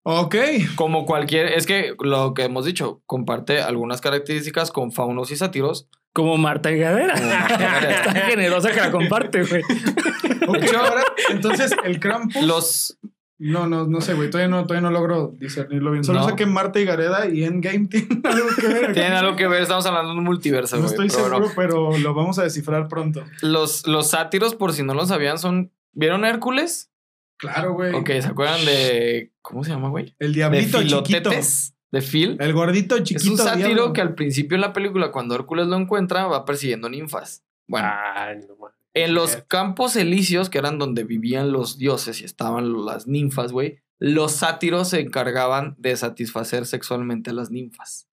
Ok. Como cualquier, es que lo que hemos dicho, comparte algunas características con faunos y sátiros. Como Marta Gadera. Como Marta Gadera. Está generosa que la comparte, güey. Ok, De hecho- ahora, entonces, el Krampus... Los, No, no, no sé, güey. Todavía no, todavía no logro discernirlo bien. Solo No. sé que Marta y Gareda y Endgame tienen algo que ver. tienen algo que ver, estamos hablando de un multiverso, No estoy pero seguro, pero lo vamos a descifrar pronto. Los, los sátiros, por si no lo sabían, son. ¿Vieron Hércules? Claro, güey. Ok, ¿se acuerdan de. ¿Cómo se llama, güey? El De diablito chiquito. Filotetes. De Phil. El gordito Es chiquito. un sátiro diablo. que al principio en la película, cuando Hércules lo encuentra, va persiguiendo ninfas. Bueno, Ay, no en los campos elíseos, que eran donde vivían los dioses y estaban las ninfas, güey, los sátiros se encargaban de satisfacer sexualmente a las ninfas.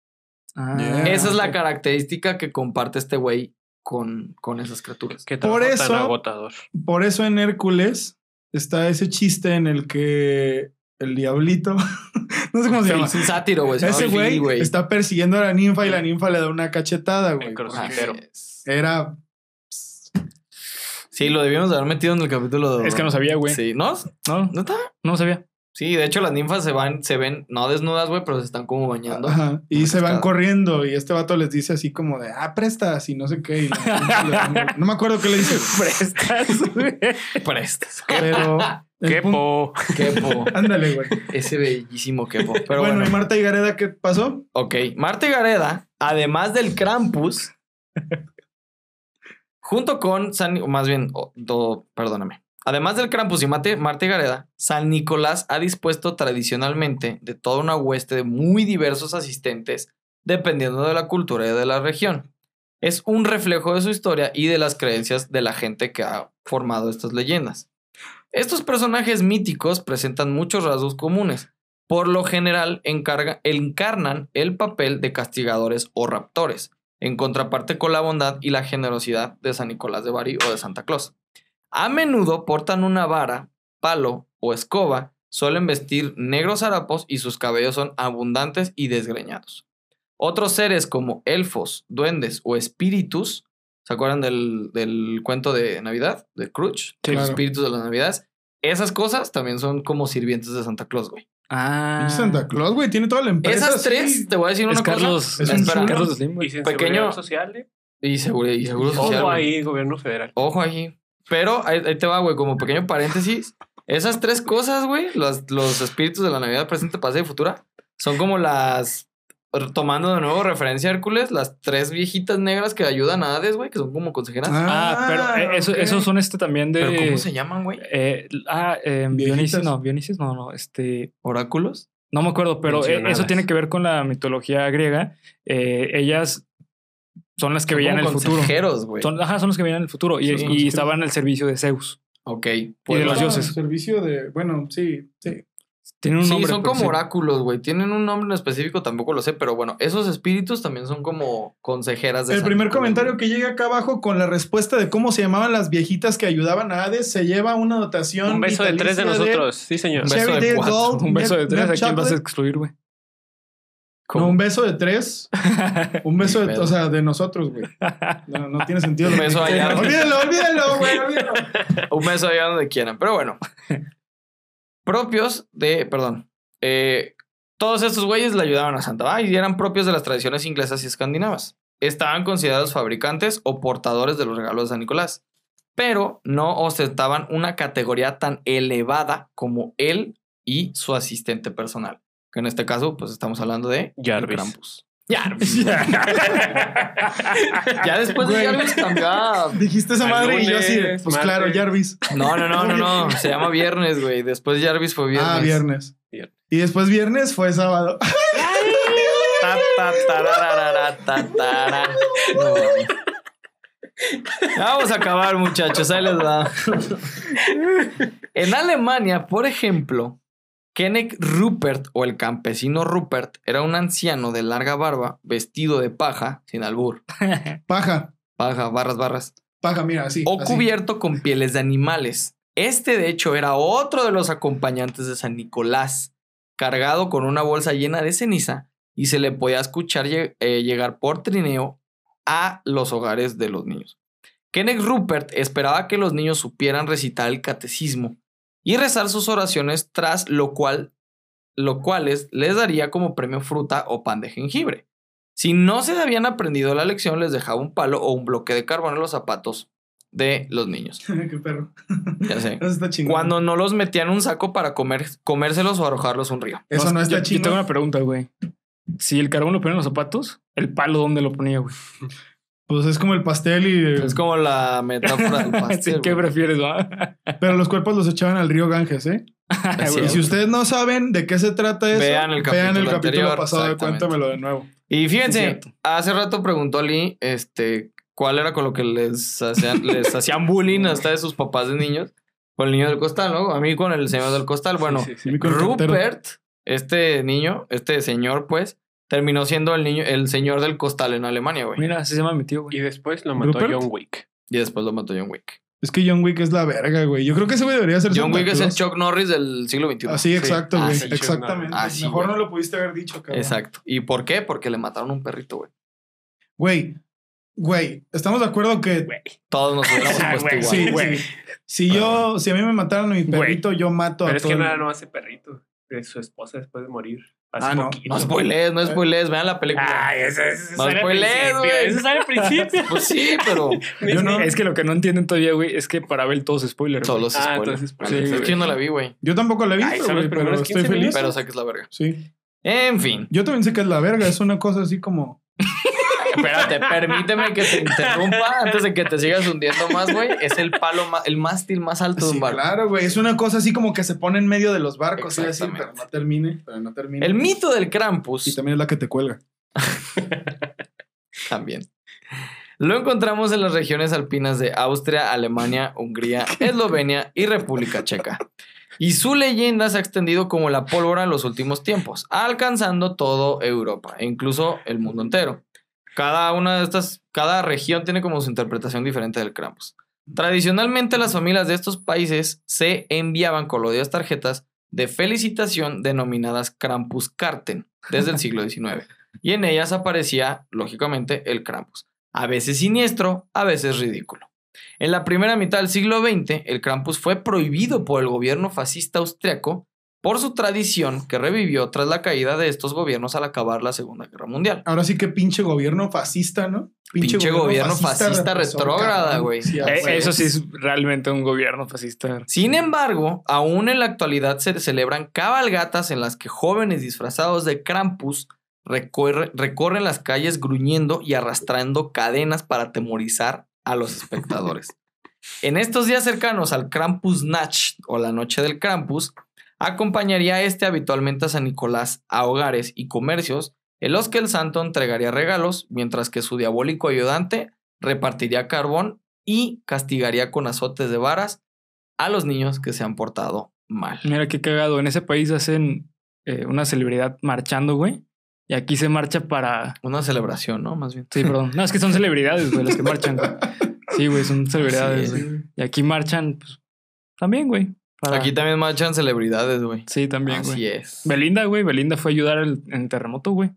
Ah, Yeah. Esa es la característica que comparte este güey con, con esas criaturas. Qué Por trabajo tan eso- agotador. Por eso en Hércules está ese chiste en el que el diablito, no sé cómo se llama, Es un sátiro, güey. se ese güey está persiguiendo a la ninfa y la ninfa le da una cachetada, güey. Es. Era Sí, lo debíamos de haber metido en el capítulo de... Es que no sabía, güey. Sí, ¿no? No, ¿No está? no sabía. Sí, de hecho las ninfas se van, se ven, no desnudas, güey, pero se están como bañando. Ajá, y se van corriendo y este vato les dice así como de, ah, prestas y no sé qué. y no me acuerdo qué le dice, Prestas, güey. Prestas. pero... el Qué punto- po. Quepo. Ándale, güey. Ese bellísimo quepo. Pero bueno, bueno. ¿y Marta y Gareda qué pasó? Ok. Marta y Gareda, además del Krampus, junto con San... o Más bien, do- perdóname. Además del Krampus y y Gareda, San Nicolás ha dispuesto tradicionalmente de toda una hueste de muy diversos asistentes, dependiendo de la cultura y de la región. Es un reflejo de su historia y de las creencias de la gente que ha formado estas leyendas. Estos personajes míticos presentan muchos rasgos comunes. Por lo general encarnan el papel de castigadores o raptores, en contraparte con la bondad y la generosidad de San Nicolás de Bari o de Santa Claus. A menudo portan una vara, palo o escoba, suelen vestir negros harapos y sus cabellos son abundantes y desgreñados. Otros seres como elfos, duendes o espíritus, ¿se acuerdan del, del cuento de Navidad? De Sí, los claro. espíritus de las Navidades. Esas cosas también son como sirvientes de Santa Claus, güey. Ah. Santa Claus, güey, tiene toda la empresa. Esas tres, te voy a decir Es una Carlos, cosa. Es un. Carlos Slim, güey. Y Pequeño- social. ¿eh? Y seguro, y seguro social. Ojo güey. ahí, gobierno federal. Ojo ahí. Pero ahí, ahí te va, güey, como pequeño paréntesis. Esas tres cosas, güey, los, los espíritus de la Navidad presente, pasada y futura, son como las. Tomando de nuevo referencia a Hércules, las tres viejitas negras que ayudan a Hades, güey, que son como consejeras. Ah, pero eh, eso, ok. esos son este también de. ¿Pero cómo se llaman, güey? Eh, ah, eh. Dionisis, no, Dionisis, no, no, este, ¿Oráculos? no me acuerdo, pero eh, eso tiene que ver con la mitología griega. Eh, ellas son las que Son veían el futuro. consejeros, güey. Son, ajá, son los que veían el futuro y, y estaban al servicio de Zeus. Ok. Y pues de los Ah, bueno. dioses. Servicio de, bueno, sí, sí. Tienen un Sí, nombre. son como sí. oráculos, güey. Tienen un nombre en específico, tampoco lo sé, pero bueno, esos espíritus también son como consejeras de El San primer Nicolás, comentario que llega acá abajo con la respuesta de cómo se llamaban las viejitas que ayudaban a Hades se lleva una dotación. Un beso de tres de nosotros. Sí, señor. Un beso de cuatro. Gold, Un beso de tres, ¿a quién vas a excluir, güey? No, un beso de tres. Un beso de, o sea, de nosotros, güey. No, no tiene sentido. Un beso allá. Olvídalo, olvídalo, güey, olvídalo. Un beso allá donde quieran, pero bueno. propios de, perdón, eh, todos estos güeyes le ayudaban a Santa Bárbara y eran propios de las tradiciones inglesas y escandinavas. Estaban considerados fabricantes o portadores de los regalos de San Nicolás, pero no ostentaban una categoría tan elevada como él y su asistente personal. Que en este caso, pues estamos hablando de Jarvis. Krampus. Jarvis. ya después de. Jarvis cambió a- Dijiste esa madre y yo así, pues claro, martes. Jarvis. No, no, no, no, no. Se llama Viernes, güey. Después Jarvis fue Viernes. Ah, viernes. Viernes. Y después viernes fue sábado. Ta, ta, tararara, ta, tara. No mames. Vamos a acabar, muchachos. Ahí les va. en Alemania, por ejemplo, Kenneth Rupert o el campesino Rupert era un anciano de larga barba, vestido de paja, sin albur. Paja. Paja, barras, barras. Paja, mira, así. o así. cubierto con pieles de animales. Este, de hecho, era otro de los acompañantes de San Nicolás, cargado con una bolsa llena de ceniza y se le podía escuchar eh, llegar por trineo a los hogares de los niños. Kenneth Rupert esperaba que los niños supieran recitar el catecismo y rezar sus oraciones, tras lo cual, lo cuales les daría como premio fruta o pan de jengibre. Si no se habían aprendido la lección, les dejaba un palo o un bloque de carbón en los zapatos de los niños. Qué perro. Ya sé. Eso está chingón. Cuando no los metían en un saco para comer, comérselos o arrojarlos a un río. Eso no yo- está yo, chingón. tengo una pregunta, güey. Si el carbón lo ponía en los zapatos, ¿el palo dónde lo ponía, güey? Pues es como el pastel y... Es como la metáfora del Sí, pastel. ¿Qué güey. prefieres, va? Pero los cuerpos los echaban al río Ganges, ¿eh? Y si ustedes no saben de qué se trata eso, Vean el capítulo capítulo anterior, pasado. Cuéntamelo de nuevo. Y fíjense, hace rato preguntó Lee, este, cuál era con lo que les hacían, les hacían bullying hasta de sus papás de niños. Con el niño del costal, ¿no? A mí con el señor del costal. Bueno, Sí, sí, el. Rupert, este niño, este señor, pues, terminó siendo el niño, el señor del costal en Alemania, güey. Mira, así se llama mi tío, Y güey. después lo mató ¿Rupert? John Wick. Y después lo mató John Wick. Es que John Wick es la verga, güey. Yo creo que ese güey debería ser John Santa Wick es el. Chuck Norris del siglo XXI. Así, exacto, Ah, güey. sí, Exactamente. Ah, sí, Mejor güey. no lo pudiste haber dicho, cabrón. Exacto. ¿Y por qué? Porque le mataron un perrito, güey. Güey, güey, estamos de acuerdo que Todos nos hubiéramos Ah, puesto güey, igual. sí, güey. si yo, si a mí me mataran a mi Güey. perrito, yo mato a Pero es todo que nada, no hace perrito. De su esposa después de morir. Hace Ah, no. poquito. No spoilees, no spoilees. Vean la película. Ay, eso, eso No sale al spoilees, principio, güey. Eso sale al principio. Pues sí, pero Yo no- Es que lo que no entienden todavía, güey, es que para ver todos spoilers. todos los Ah, spoilers. entonces, Vale, sí, es que yo no la vi, güey. Yo tampoco la Ay, güey, pero primeros estoy 15 feliz. Pero sé que es la verga. Sí. En fin. Yo también sé que es la verga. Es una cosa así como... Espérate, permíteme que te interrumpa antes de que te sigas hundiendo más, güey. Es el palo, ma- el mástil más alto de un barco. claro, güey. Es una cosa así como que se pone en medio de los barcos. ¿sí? Así, pero no termine. Pero no termine. El mito del Y Krampus también es la que te cuelga. también. Lo encontramos en las regiones alpinas de Austria, Alemania, Hungría, Eslovenia y República Checa. Y su leyenda se ha extendido como la pólvora en los últimos tiempos, alcanzando todo Europa e incluso el mundo entero. Cada una de estas, cada región tiene como su interpretación diferente del Krampus. Tradicionalmente las familias de estos países se enviaban coloridas tarjetas de felicitación denominadas Krampuskarten desde el siglo XIX. Y en ellas aparecía, lógicamente, el Krampus. A veces siniestro, a veces ridículo. En la primera mitad del siglo XX, el Krampus fue prohibido por el gobierno fascista austriaco por su tradición que revivió tras la caída de estos gobiernos al acabar la Segunda Guerra Mundial. Ahora sí que pinche gobierno fascista, ¿no? Pinche gobierno fascista represor, retrógrada, güey. Sí, Eh, eso sí es realmente un gobierno fascista. Sin embargo, aún en la actualidad se celebran cabalgatas en las que jóvenes disfrazados de Krampus recorre- recorren las calles gruñendo y arrastrando cadenas para atemorizar a los espectadores. en estos días cercanos al Krampus Natch o la noche del Krampus, acompañaría este habitualmente a San Nicolás a hogares y comercios en los que el santo entregaría regalos, mientras que su diabólico ayudante repartiría carbón y castigaría con azotes de varas a los niños que se han portado mal. Mira qué cagado. En ese país hacen eh, una celebridad marchando, güey. Y aquí se marcha para. Una celebración, ¿no? Más bien. Sí, perdón. No, es que son celebridades, güey, las que marchan. güey. Sí, güey, son celebridades, güey. Y aquí marchan, pues, también, güey. Para- Aquí también marchan celebridades, güey. Sí, también, Así güey. es. Belinda, güey. Belinda fue a ayudar al- en el terremoto, güey.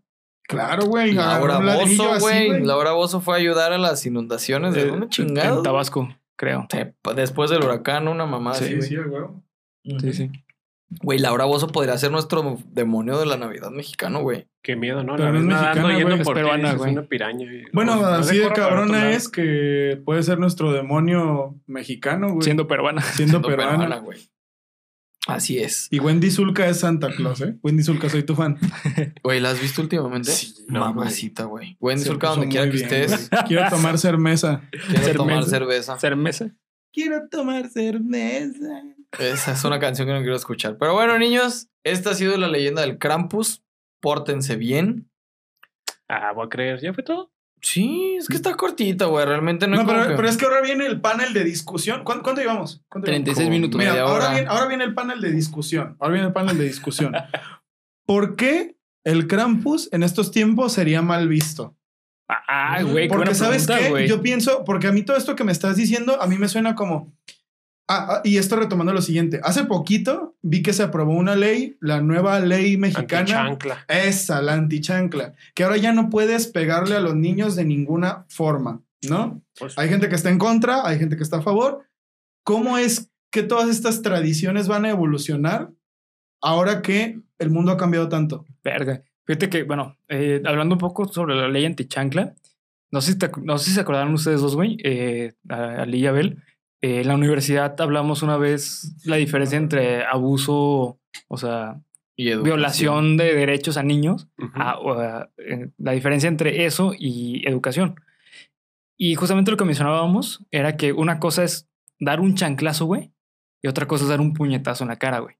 Claro, güey. Laura Bozo, así, güey. Laura Bozo fue a ayudar a las inundaciones de Eh, dónde En. Tabasco, creo. Después del huracán, una mamá Sí, así, Sí, güey. sí, güey. Ujú. Sí, sí. Güey, Laura Bozo podría ser nuestro demonio de la Navidad mexicano, güey. Qué miedo, ¿no? Pero la no es vez nadando mexicana, yendo es por peruana, güey. una piraña. y- Bueno, no- no así de cabrona es que puede ser nuestro demonio mexicano, güey. Siendo peruana. siendo peruana. güey. Así es. Y Wendy Zulka es Santa Claus, ¿eh? Wendy Zulka, soy tu fan. Güey, ¿la has visto últimamente? Sí, no, Mamacita, güey. Wendy Se Zulka, donde quiera que estés. Quiero tomar cerveza. quiero tomar Cerveza. cerveza. Ser mesa. Quiero tomar cerveza. Esa es una canción que no quiero escuchar. Pero bueno, niños, esta ha sido la leyenda del Krampus. Pórtense bien. Ah, voy a creer. ¿Ya fue todo? Sí, es que está cortita, güey. Realmente no, No, pero, que- pero es que ahora viene el panel de discusión. ¿Cuánto, cuánto llevamos? ¿Cuánto llevamos? 36 minutos. Mira, media ahora hora. viene, ahora viene el panel de discusión. Ahora viene el panel de discusión. ¿Por qué el Krampus en estos tiempos sería mal visto? Ah, güey, qué Porque buena sabes pregunta, qué, güey. yo pienso, porque a mí todo esto que me estás diciendo, a mí me suena como... Ah, ah, y esto retomando lo siguiente. Hace poquito vi que se aprobó una ley, la nueva ley mexicana. Antichancla. Esa, la antichancla. Que ahora ya no puedes pegarle a los niños de ninguna forma, ¿no? Pues, Hay gente que está en contra, hay gente que está a favor. ¿Cómo es que todas estas tradiciones van a evolucionar ahora que el mundo ha cambiado tanto? Verga. Fíjate que, bueno, eh, hablando un poco sobre la ley antichancla, no sé si, te no sé si se acordaron ustedes dos, güey, eh, a- Ali y Abel. Eh, en la universidad hablamos una vez la diferencia entre abuso, o sea, Y violación de derechos a niños, a- a- eh, la diferencia entre eso y educación. Y justamente lo que mencionábamos era que una cosa es dar un chanclazo, güey, y otra cosa es dar un puñetazo en la cara, güey.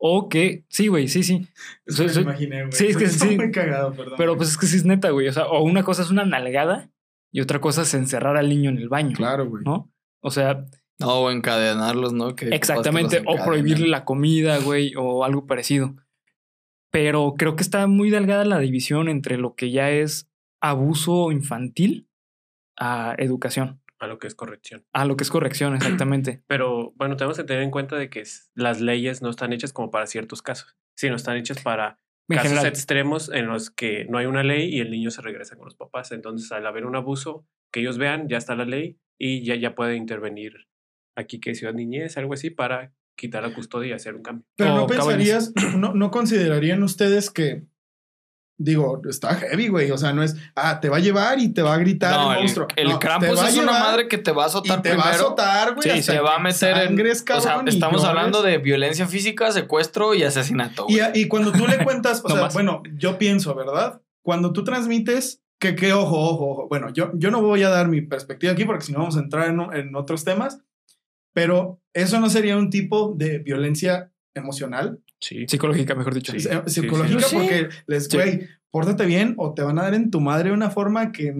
O que, sí, güey, sí, sí. Eso me imaginé, güey. sí, es que sí. muy cagado, perdón. Pero pues es que sí es neta, güey. O sea, o una cosa es una nalgada y otra cosa es encerrar al niño en el baño, Claro, güey. ¿no? O sea, No, o encadenarlos, ¿no? Que exactamente, o prohibirle la comida, güey, o algo parecido. Pero creo que está muy delgada la división entre lo que ya es abuso infantil a educación, A lo que es corrección. a lo que es corrección, exactamente. Pero bueno, tenemos que tener en cuenta de que las leyes no están hechas como para ciertos casos, sino están hechas para En casos general, extremos en los que no hay una ley y el niño se regresa con los papás. Entonces, al haber un abuso, que ellos vean, ya está la ley y ya, ya puede intervenir aquí que Ciudad Niñez, algo así, para quitar la custodia y hacer un cambio. Pero no pensarías, no, no considerarían ustedes que, digo, está heavy, güey. O sea, no es, ah, te va a llevar y te va a gritar No, el el, monstruo. el No, Krampus es una madre que te va a y azotar te va a primero. azotar, güey. Sí, se va a meter en. O sea, estamos hablando de violencia física, secuestro y asesinato. Y, y cuando tú le cuentas, o No sea, más. bueno, yo pienso, ¿verdad? Cuando tú transmites, que, que ojo, ojo, ojo. Bueno, yo, yo no voy a dar mi perspectiva aquí porque si no vamos a entrar en, en otros temas, pero eso no sería un tipo de violencia emocional, Sí. psicológica, mejor dicho. Sí. eh, psicológica, sí. porque les, Sí. güey, pórtate bien o te van a dar en tu madre una forma que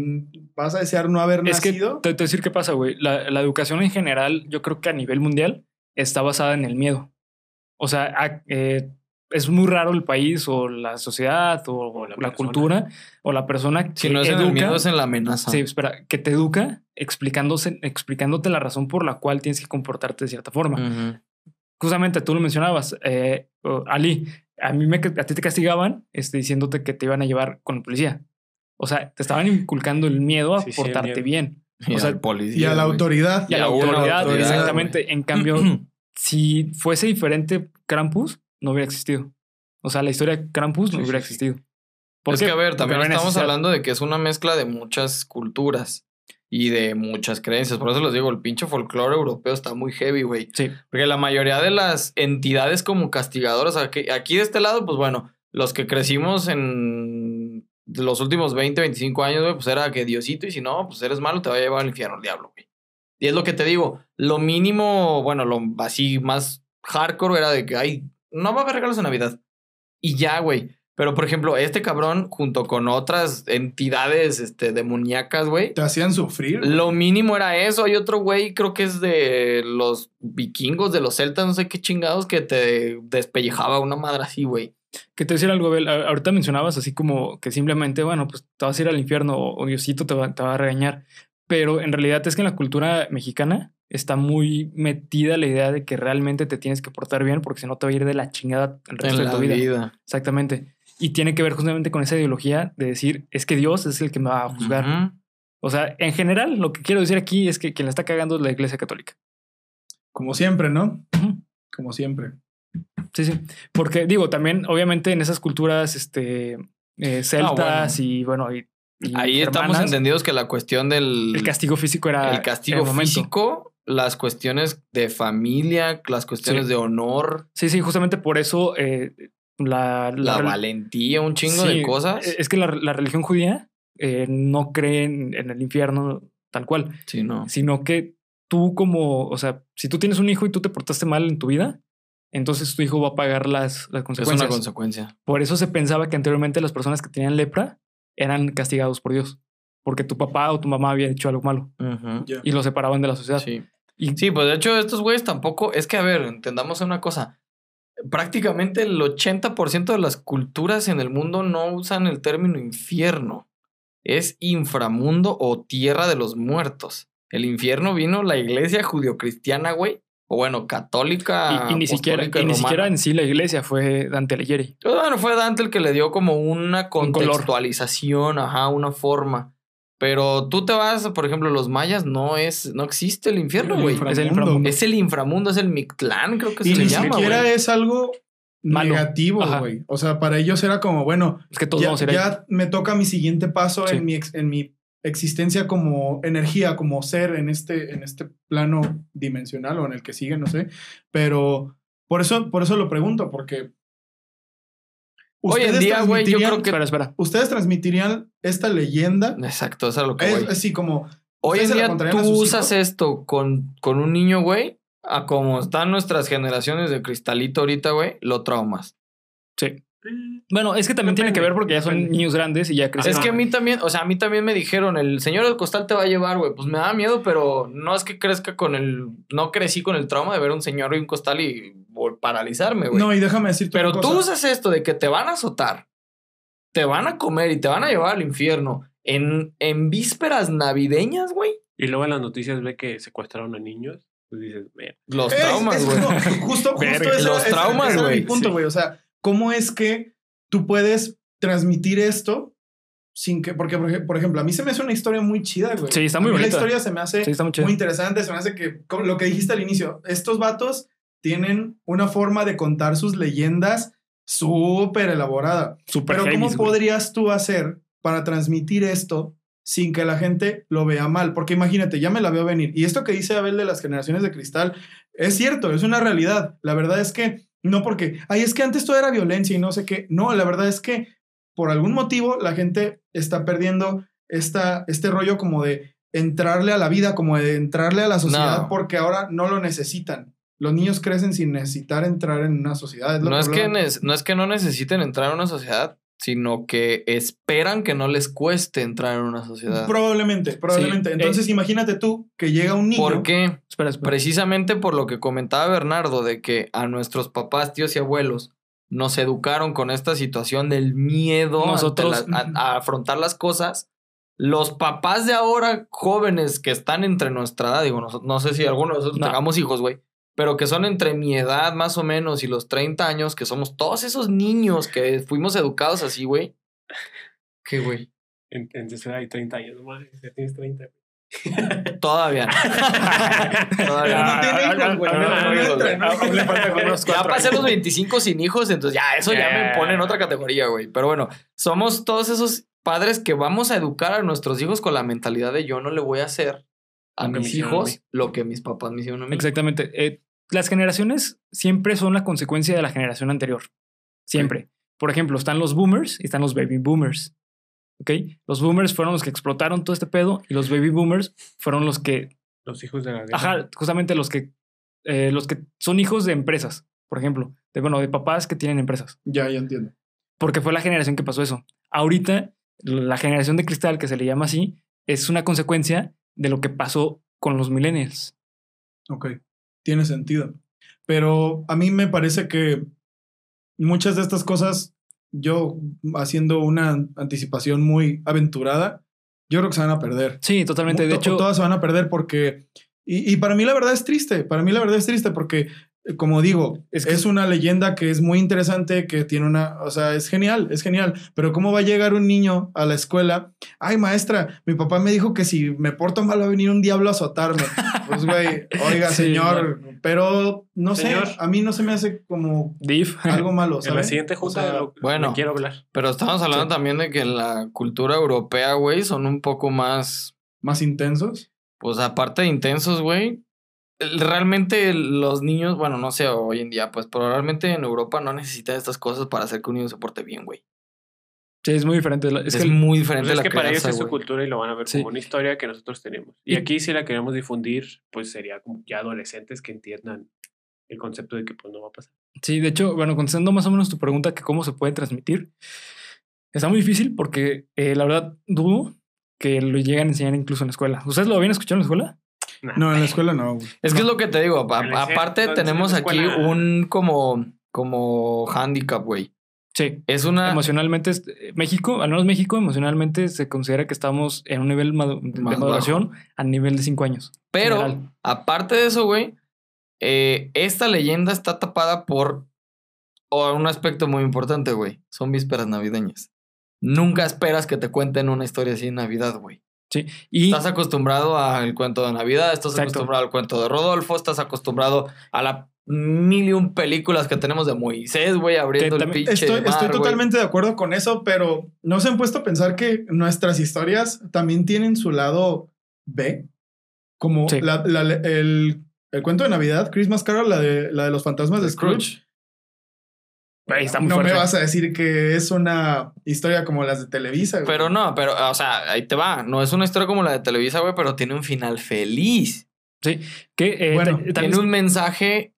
vas a desear no haber Es que te, nacido. te decir qué pasa, güey. La, la educación en general, yo creo que a nivel mundial está basada en el miedo. O sea, a- eh, es muy raro el país o la sociedad o, O la la, cultura o la persona que si no es en el educa, miedo, es en la amenaza. sí, espera, que te educa explicándose, explicándote la razón por la cual tienes que comportarte de cierta forma. Ujú. Justamente tú lo mencionabas, eh, Ali, a mí me, a ti te castigaban este, diciéndote que te iban a llevar con la policía. O sea, te estaban inculcando el miedo a Sí, sí, portarte miedo. bien. Y O sea, al policía. Y a la autoridad. Y a la a una autoridad, autoridad, exactamente. En cambio, si fuese diferente Krampus, no hubiera existido. O sea, la historia de Krampus no Sí, hubiera existido. ¿Por Es que a ver, Porque también estamos necesidad. hablando de que es una mezcla de muchas culturas y de muchas creencias. Por eso les digo, el pinche folclore europeo está muy heavy, güey. Sí, Porque la mayoría de las entidades como castigadoras, aquí, aquí de este lado, pues bueno, los que crecimos en los últimos 20, 25 años, güey, pues era que Diosito, y si no, pues eres malo, te va a llevar al infierno el diablo, güey. Y es lo que te digo, lo mínimo, bueno, lo así más hardcore era de que hay, no va a haber regalos de Navidad. Y ya, güey. Pero, por ejemplo, este cabrón, junto con otras entidades este, demoníacas, güey, Te hacían sufrir. güey. lo mínimo era eso. Hay otro güey, creo que es de los vikingos, de los celtas, no sé qué chingados, que te despellejaba una madre así, güey. que te decir algo, Abel. Ahorita mencionabas así como que simplemente, bueno, pues te vas a ir al infierno o o Diosito te va, te va a regañar. Pero en realidad es que en la cultura mexicana está muy metida la idea de que realmente te tienes que portar bien porque si no te va a ir de la chingada el resto En de la tu vida. vida. Exactamente. Y tiene que ver justamente con esa ideología de decir, es que Dios es el que me va a juzgar. O sea, en general, lo que quiero decir aquí es que quien la está cagando es la Iglesia Católica. Como siempre, ¿no? Como siempre. Sí, sí. Porque digo, también, obviamente, en esas culturas, este, eh, celtas y bueno, y, y Ahí estamos entendidos que la cuestión del El castigo físico era. el castigo el físico, las cuestiones de familia, las cuestiones Sí. de honor, Sí, sí, justamente por eso eh, la, la, valentía, un chingo Sí, de cosas. eh, Es que la, la religión judía eh, no cree en, en el infierno tal cual, sí, no. sino que tú como, o sea, si tú tienes un hijo y tú te portaste mal en tu vida, entonces tu hijo va a pagar las, las Es consecuencias. una consecuencia. Por eso se pensaba que anteriormente las personas que tenían lepra eran castigados por Dios, porque tu papá o tu mamá había hecho algo malo y lo separaban de la sociedad. Sí. Y Sí, pues de hecho estos güeyes tampoco, es que a ver, entendamos una cosa. Prácticamente el 80% de las culturas en el mundo no usan el término infierno. Es inframundo o tierra de los muertos. El infierno vino la iglesia judio-cristiana, güey. O bueno, católica. y, y ni siquiera, y ni siquiera en sí la iglesia fue Dante Alighieri. Pues Bueno, fue Dante el que le dio como una contextualización, ajá, una forma. Pero tú te vas, por ejemplo, los mayas no es, no existe el infierno, güey. Es el inframundo. Es el inframundo, es el Mictlán, creo que Y se le ni llama. siquiera güey. es algo Malo. negativo, güey. O sea, para ellos era como, bueno, Es que todos ya, vamos a ir ahí. ya me toca mi siguiente paso Sí. en, mi ex- en mi existencia como energía, como ser en este, en este plano dimensional o en el que sigue, no sé. Pero por eso, por eso lo pregunto, porque. Hoy en ustedes día, güey, yo transmitirían- creo que- Espera, espera. Ustedes transmitirían esta leyenda. Exacto, eso es a lo que Es voy. así como. Hoy en ¿ustedes se la día tú usas esto con, con un niño, güey, a como están nuestras generaciones de cristalito ahorita, güey, lo traumas. Sí. Bueno, es que también tiene que ver porque ya son depende. niños grandes y ya crecen. Es que a mí también, o sea, a mí también me dijeron, el señor del costal te va a llevar, güey. Pues me da miedo, pero no es que crezca con el. No crecí con el trauma de ver un señor y un costal y paralizarme, güey. No, y déjame decirte. pero una tú cosa. usas esto de que te van a azotar, te van a comer y te van a llevar al infierno en, en vísperas navideñas, güey. Y luego en las noticias ve que secuestraron a niños. Pues dices, "Mira, Los traumas, güey. justo, justo Verga. ese- Los traumas, era mi güey. punto, Sí. güey. O sea, ¿cómo es que tú puedes transmitir esto sin que, porque, por ej- por ejemplo, a mí se me hace una historia muy chida, güey. Sí, está muy mí La bonita. historia se me hace Sí, muy interesante, se me hace que, lo que dijiste al inicio, estos vatos tienen una forma de contar sus leyendas súper elaborada. Súper Pero ¿cómo güey. podrías tú hacer para transmitir esto sin que la gente lo vea mal? Porque imagínate, ya me la veo venir. Y esto que dice Abel de las generaciones de cristal es cierto, es una realidad. La verdad es que no porque, ay, es que antes todo era violencia y no sé qué. No, la verdad es que por algún motivo la gente está perdiendo esta, este rollo como de entrarle a la vida, como de entrarle a la sociedad No. porque ahora no lo necesitan. Los niños crecen sin necesitar entrar en una sociedad. Es lo No es, que problema. nes- no es que no necesiten entrar a una sociedad, sino que esperan que no les cueste entrar en una sociedad. Probablemente, probablemente. Sí, Entonces, eh, imagínate tú que llega un niño. ¿Por qué? Espera, espera. Precisamente por lo que comentaba Bernardo, de que a nuestros papás, tíos y abuelos nos educaron con esta situación del miedo ante Nosotros- la- a, a afrontar las cosas. Los papás de ahora, jóvenes que están entre nuestra edad, digo, no, no sé si alguno de nosotros No. tengamos hijos, güey, pero que son entre mi edad más o menos y los 30 años, que somos todos esos niños que fuimos educados así, güey. ¿Qué, güey? en, en hay 30 años, no mames, ya tienes 30. Todavía no. Todavía no Ya pasé los 25 sin hijos, entonces ya eso ya me pone en otra categoría, güey. Pero bueno, somos todos esos padres que vamos a educar a nuestros hijos con la mentalidad de yo no le voy a hacer a Lo que me mis hijos mí. lo que mis papás me hicieron a mí. Exactamente. Eh, las generaciones siempre son la consecuencia de la generación anterior. Siempre. Por ejemplo, están los boomers y están los baby boomers. ¿Ok? Los boomers fueron los que explotaron todo este pedo y los baby boomers fueron los que, Los hijos de la guerra. ajá, justamente los que, eh, los que son hijos de empresas, por ejemplo, de, bueno, de papás que tienen empresas, Ya, ya entiendo. porque fue la generación que pasó eso. Ahorita, la generación de cristal, que se le llama así, es una consecuencia de lo que pasó con los millennials. Ok, tiene sentido. Pero a mí me parece que muchas de estas cosas, yo haciendo una anticipación muy aventurada, yo creo que se van a perder. Sí, totalmente. De hecho, todas se van a perder porque... Y, y para mí la verdad es triste, para mí la verdad es triste porque como digo, Es es, que- una leyenda que es muy interesante, que tiene una, o sea, es genial, es genial, pero ¿cómo va a llegar un niño a la escuela? Ay, maestra, mi papá me dijo que si me porto mal va a venir un diablo a azotarme. Pues, güey, oiga, Sí, señor, pero no Señor. sé, a mí no se me hace como Div. algo malo, En la ¿sabes? siguiente O junta sea, lo que bueno. quiero hablar. Pero estamos hablando Sí. también de que la cultura europea, güey, son un poco más, más intensos. pues aparte de intensos, güey. Realmente los niños, bueno, no sé hoy en día, pues, pero realmente en Europa no necesitan estas cosas para hacer que un niño se porte bien, güey. Sí, es muy diferente. Es, Es, que muy Pues diferente es la que para ellos es su güey. cultura y lo van a ver Sí. como una historia que nosotros tenemos. Y, Y- aquí si la queremos difundir, pues sería como ya adolescentes que entiendan el concepto de que pues no va a pasar. Sí, de hecho, bueno, contestando más o menos tu pregunta que cómo se puede transmitir, está muy difícil porque eh, la verdad dudo que lo lleguen a enseñar incluso en la escuela. ¿Ustedes lo habían escuchado en la escuela? No, en la escuela no. güey. Es que es lo que te digo, a- aparte tenemos aquí un como, como handicap, güey. Sí. Es una... Emocionalmente, es- eh, México, al menos México, emocionalmente se considera que estamos en un nivel madu- de Más maduración a nivel de cinco años. Pero, general. aparte de eso, güey, eh, esta leyenda está tapada por o un aspecto muy importante, güey. Son vísperas navideñas. Nunca esperas que te cuenten una historia así en Navidad, güey. Y Estás acostumbrado al cuento de Navidad, estás Exacto. acostumbrado al cuento de Rodolfo, estás acostumbrado a la mil y un películas que tenemos de Moisés, güey, abriendo el pinche Estoy, mar, estoy güey. totalmente de acuerdo con eso, pero ¿no se han puesto a pensar que nuestras historias también tienen su lado B? Como Sí. la- la- el, el cuento de Navidad, Christmas Carol, la de, la de los fantasmas de Scrooge. Ahí está muy no fuerte. me vas a decir que es una historia como las de Televisa. güey. Pero no, pero, o sea, ahí te va. No es una historia como la de Televisa, güey, pero tiene un final feliz. Sí. Que, eh, Bueno, Tiene un mensaje,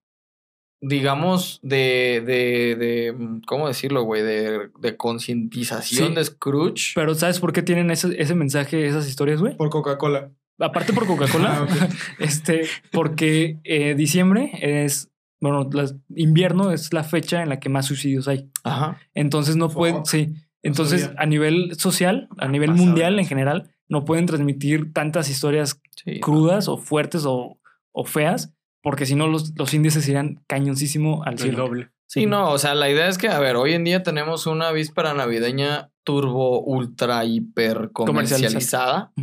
digamos, de, de, de ¿cómo decirlo, güey? De, de concientización Sí. de Scrooge. Pero ¿sabes por qué tienen ese, ese mensaje, esas historias, güey? Por Coca-Cola. Aparte por Coca-Cola, Ah, este, porque eh, diciembre es, bueno, las- invierno es la fecha en la que más suicidios hay. Ajá. Entonces no pueden, sí. Entonces, a nivel social, a nivel Pasado mundial en general, no pueden transmitir tantas historias Sí. crudas o fuertes o, o feas, porque si no los, los índices irían cañoncísimo al El cielo. doble. Sí, no, o sea, la idea es que, a ver, hoy en día tenemos una víspera navideña turbo, ultra, hiper comercializada.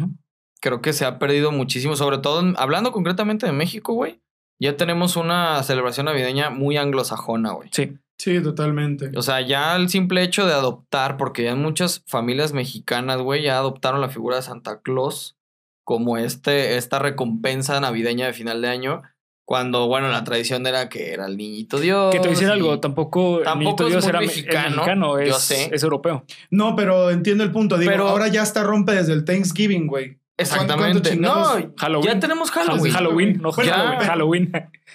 Creo que se ha perdido muchísimo, sobre todo en- hablando concretamente de México, güey. Ya tenemos una celebración navideña muy anglosajona, güey. Sí. Sí, totalmente. O sea, ya el simple hecho de adoptar, porque ya en muchas familias mexicanas, güey, ya adoptaron la figura de Santa Claus como este, esta recompensa navideña de final de año, cuando, bueno, la tradición era que era el niñito Dios. Que te voy a decir y- algo, tampoco, el Tampoco Niñito es Dios muy era mexicano, mexicano, es, yo sé. es europeo. No, pero entiendo el punto. Digo, Pero- ahora ya está rompe desde el Thanksgiving, güey. ¿Cuánto- cuánto Exactamente. No, Halloween. ya tenemos Halloween. Halloween. Halloween, no Halloween, ya. Halloween.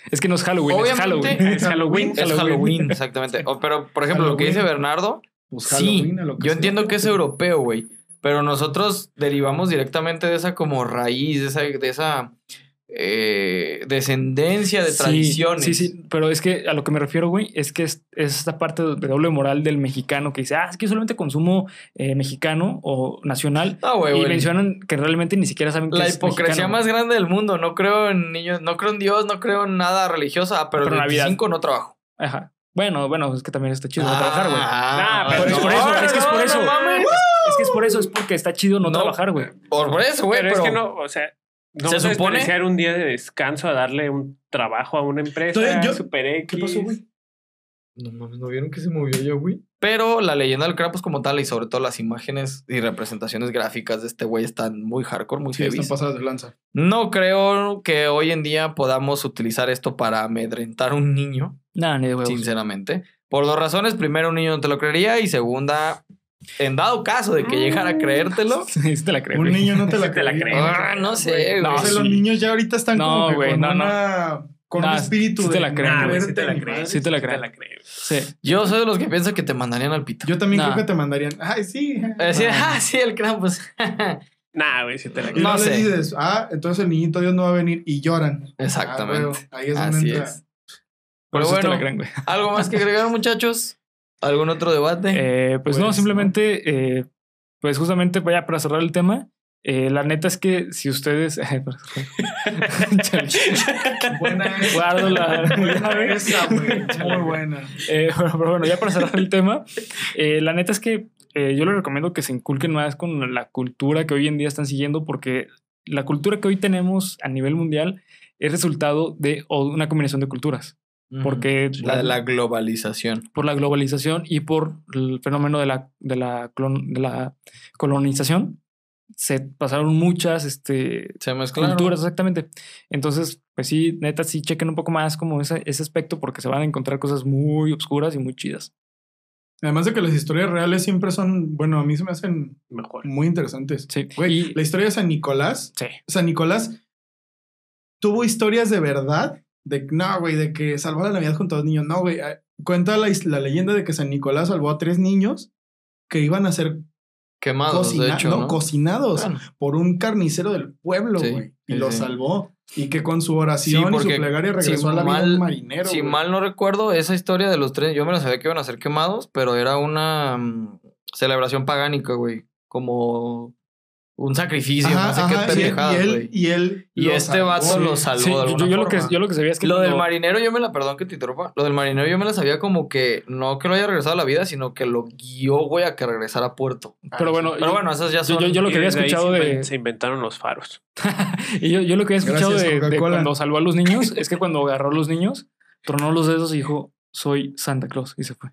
Es que no es Halloween, es Halloween. es Halloween, Es Halloween, exactamente. O- pero, por ejemplo, lo que dice. Bernardo, Pues sí, Halloween, a lo que yo sea. entiendo que es europeo, güey. Pero nosotros derivamos directamente de esa como raíz, de esa, de esa eh, descendencia de Sí, tradiciones. Sí, sí, pero es que a lo que me refiero, güey, es que es, es esta parte de doble moral del mexicano que dice, ah, es que yo solamente consumo eh, mexicano o nacional. No, güey, y güey. mencionan que realmente ni siquiera saben que La es hipocresía mexicano. más grande del mundo. No creo en niños, no creo en Dios, no creo en nada religioso. Ah, pero, Pero el Navidad. 25 no trabajo. Ajá. Bueno, bueno, es que también está chido no trabajar, güey. Ah, Nah, pero es no, por eso, es que es por no, eso. Es, es que es por eso, es porque está chido no, No, trabajar, güey. Por, por eso, güey. Pero, Pero, es que no, o sea, no Se supone- desperdiciar un día de descanso a darle un trabajo a una empresa yo- super X. ¿Qué pasó, güey? No mames, ¿no vieron que se movió ya, güey? Pero la leyenda del Krampus como tal y sobre todo las imágenes y representaciones gráficas de este güey están muy hardcore, muy Sí, heavy. están pasadas de lanza. No creo que hoy en día podamos utilizar esto para amedrentar a un niño, Nada, ni de huevos. sinceramente. Por dos razones. Primero, un niño no te lo creería. Y segunda, en dado caso de que llegara a creértelo. Sí, sí te la creo. Un güey. niño no te la Sí te la cree. creo. ah, no sé, güey. No, O sea, sí. los niños ya ahorita están No, como que güey, con no, no. una... Con No, un espíritu sí te de la creo, Nah, güey, sí te la madre. Sí te la. Sí. Yo soy de los que piensan que te mandarían al pito. Yo también Nah. creo que te mandarían. Ay, sí. Decir, No. ah, sí, el Krampus. Nah, güey, sí te la creo. No no, sé. le dices, ah, entonces el niñito Dios no va a venir y lloran. Exactamente. Ah, güey, ahí es donde Así entra. es. Por Pero eso te la bueno, creen, güey. ¿algo más que agregar, muchachos? ¿Algún otro debate? Eh, pues, no, Pues, simplemente, eh, pues justamente, vaya para cerrar el tema, Eh, la neta es que si ustedes. Buena Guardo la. buena esa. Muy buena. Eh, pero, pero bueno, ya para cerrar el tema, eh, la neta es que eh, yo les recomiendo que se inculquen más con la cultura que hoy en día están siguiendo, porque la cultura que hoy tenemos a nivel mundial es resultado de una combinación de culturas. Porque La de la globalización. por la globalización y por el fenómeno de la, de la, clon- de la colonización, se pasaron muchas este, Se mezclaron. culturas, exactamente. Entonces, pues sí, neta, sí chequen un poco más como ese, ese aspecto porque se van a encontrar cosas muy obscuras y muy chidas. Además de que las historias reales siempre son, bueno, a mí se me hacen Mejor. muy interesantes. Sí. Güey, Y- la historia de San Nicolás, sí. San Nicolás tuvo historias de verdad. De no, güey, de que salvó la Navidad junto a dos niños. No, güey. eh, Cuenta la, la leyenda de que San Nicolás salvó a tres niños que iban a ser Quemados, cocina- de hecho. no, ¿no? cocinados por un carnicero del pueblo, Sí, güey. y sí, lo sí. salvó. Y que con su oración y su plegaria si regresó a la vida mal- un marinero. si mal no recuerdo, esa historia de los tres, yo me la sabía que iban a ser quemados, pero era una mm, celebración pagánica, güey. Como un sacrificio, Ajá, no sé ajá, qué y él- pendejadas, y él, y él Y este salvó, vato lo salvó Sí, de yo, alguna yo lo que, yo lo que sabía es que Lo del marinero yo me la, perdón que te interrumpa, lo del marinero yo me la sabía como que no que lo haya regresado a la vida, sino que lo guió, güey, a que regresara a puerto. Pero bueno, Pero yo- bueno, esas ya son... yo- yo lo que había escuchado se de, Se inventaron los faros. y yo, yo lo que había escuchado Gracias, de, cuando salvó a los niños es que cuando agarró a los niños, tronó los dedos y dijo, soy Santa Claus. Y se fue.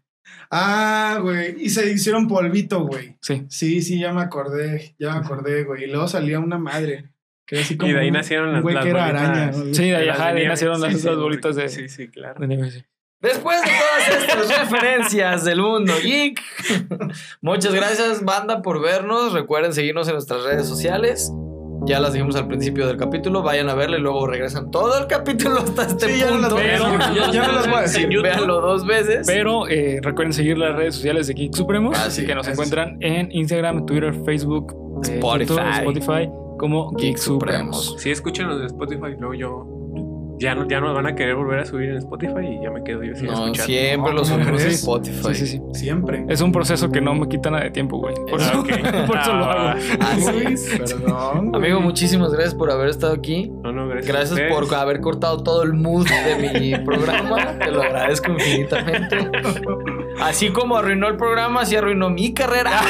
Ah, güey. Y se hicieron polvito, güey. Sí. Sí, sí, ya me acordé. Ya me acordé, güey. Y luego salía una madre. Que era así como Y de ahí nacieron un las, güey las que era bolitas araña. ¿no? Sí, de ahí, ajá, de ahí nacieron las, Sí, sí, las bolitas de, Sí, sí, claro. de nieve. sí. Después de todas estas referencias del mundo geek, muchas gracias, banda, por vernos. Recuerden seguirnos en nuestras redes sociales. Ya las dijimos al principio del capítulo. Vayan a verle y luego regresan todo el capítulo hasta este Sí, ya no las punto. Pero-. Ya, ya no las voy a decir. Véanlo dos veces. Pero eh, recuerden seguir las redes sociales de Geek Supremos, Ah, así sí, que nos encuentran en Instagram, Twitter, Facebook, eh, Spotify. YouTube, Spotify como Geek Geek Supremos. Supremos. Si escuchan en Spotify, luego yo. Ya no, ya no van a querer volver a subir en Spotify y ya me quedo yo sin No, escuchar. siempre No, lo ¿cómo subimos en? Spotify. Sí, sí, sí. Siempre. Es un proceso que no me quita nada de tiempo, güey. Por Ah, eso, ok. por eso lo Ah, hago. Así es. Perdón. Amigo, muchísimas gracias por haber estado aquí. No, no, gracias. Gracias por haber cortado todo el mood de mi programa. Te lo agradezco infinitamente. Así como arruinó el programa, así arruinó mi carrera.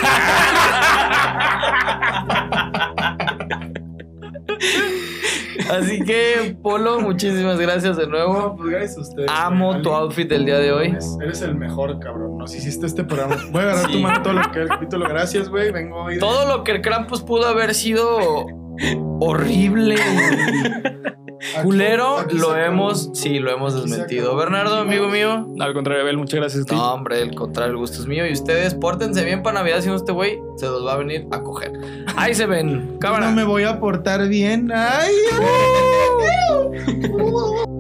Así que, Polo, muchísimas gracias de No, nuevo. pues gracias a ustedes. Amo tu outfit del día de hoy. Eres, el mejor, cabrón. Nos hiciste este programa. Voy a agarrar Sí. tu mano todo lo que el capítulo. Gracias, güey. Vengo hoy. de- Todo lo que el Krampus pudo haber sido horrible culero, aquí lo hemos, acabó. sí, lo hemos desmentido. Bernardo, amigo mío. Al contrario, Abel, muchas gracias a ti. No, hombre, el contrario, el gusto es mío. Y ustedes, pórtense bien para Navidad, si no este güey se los va a venir a coger. Ahí se ven. Cámara. No me voy a portar bien. Ay.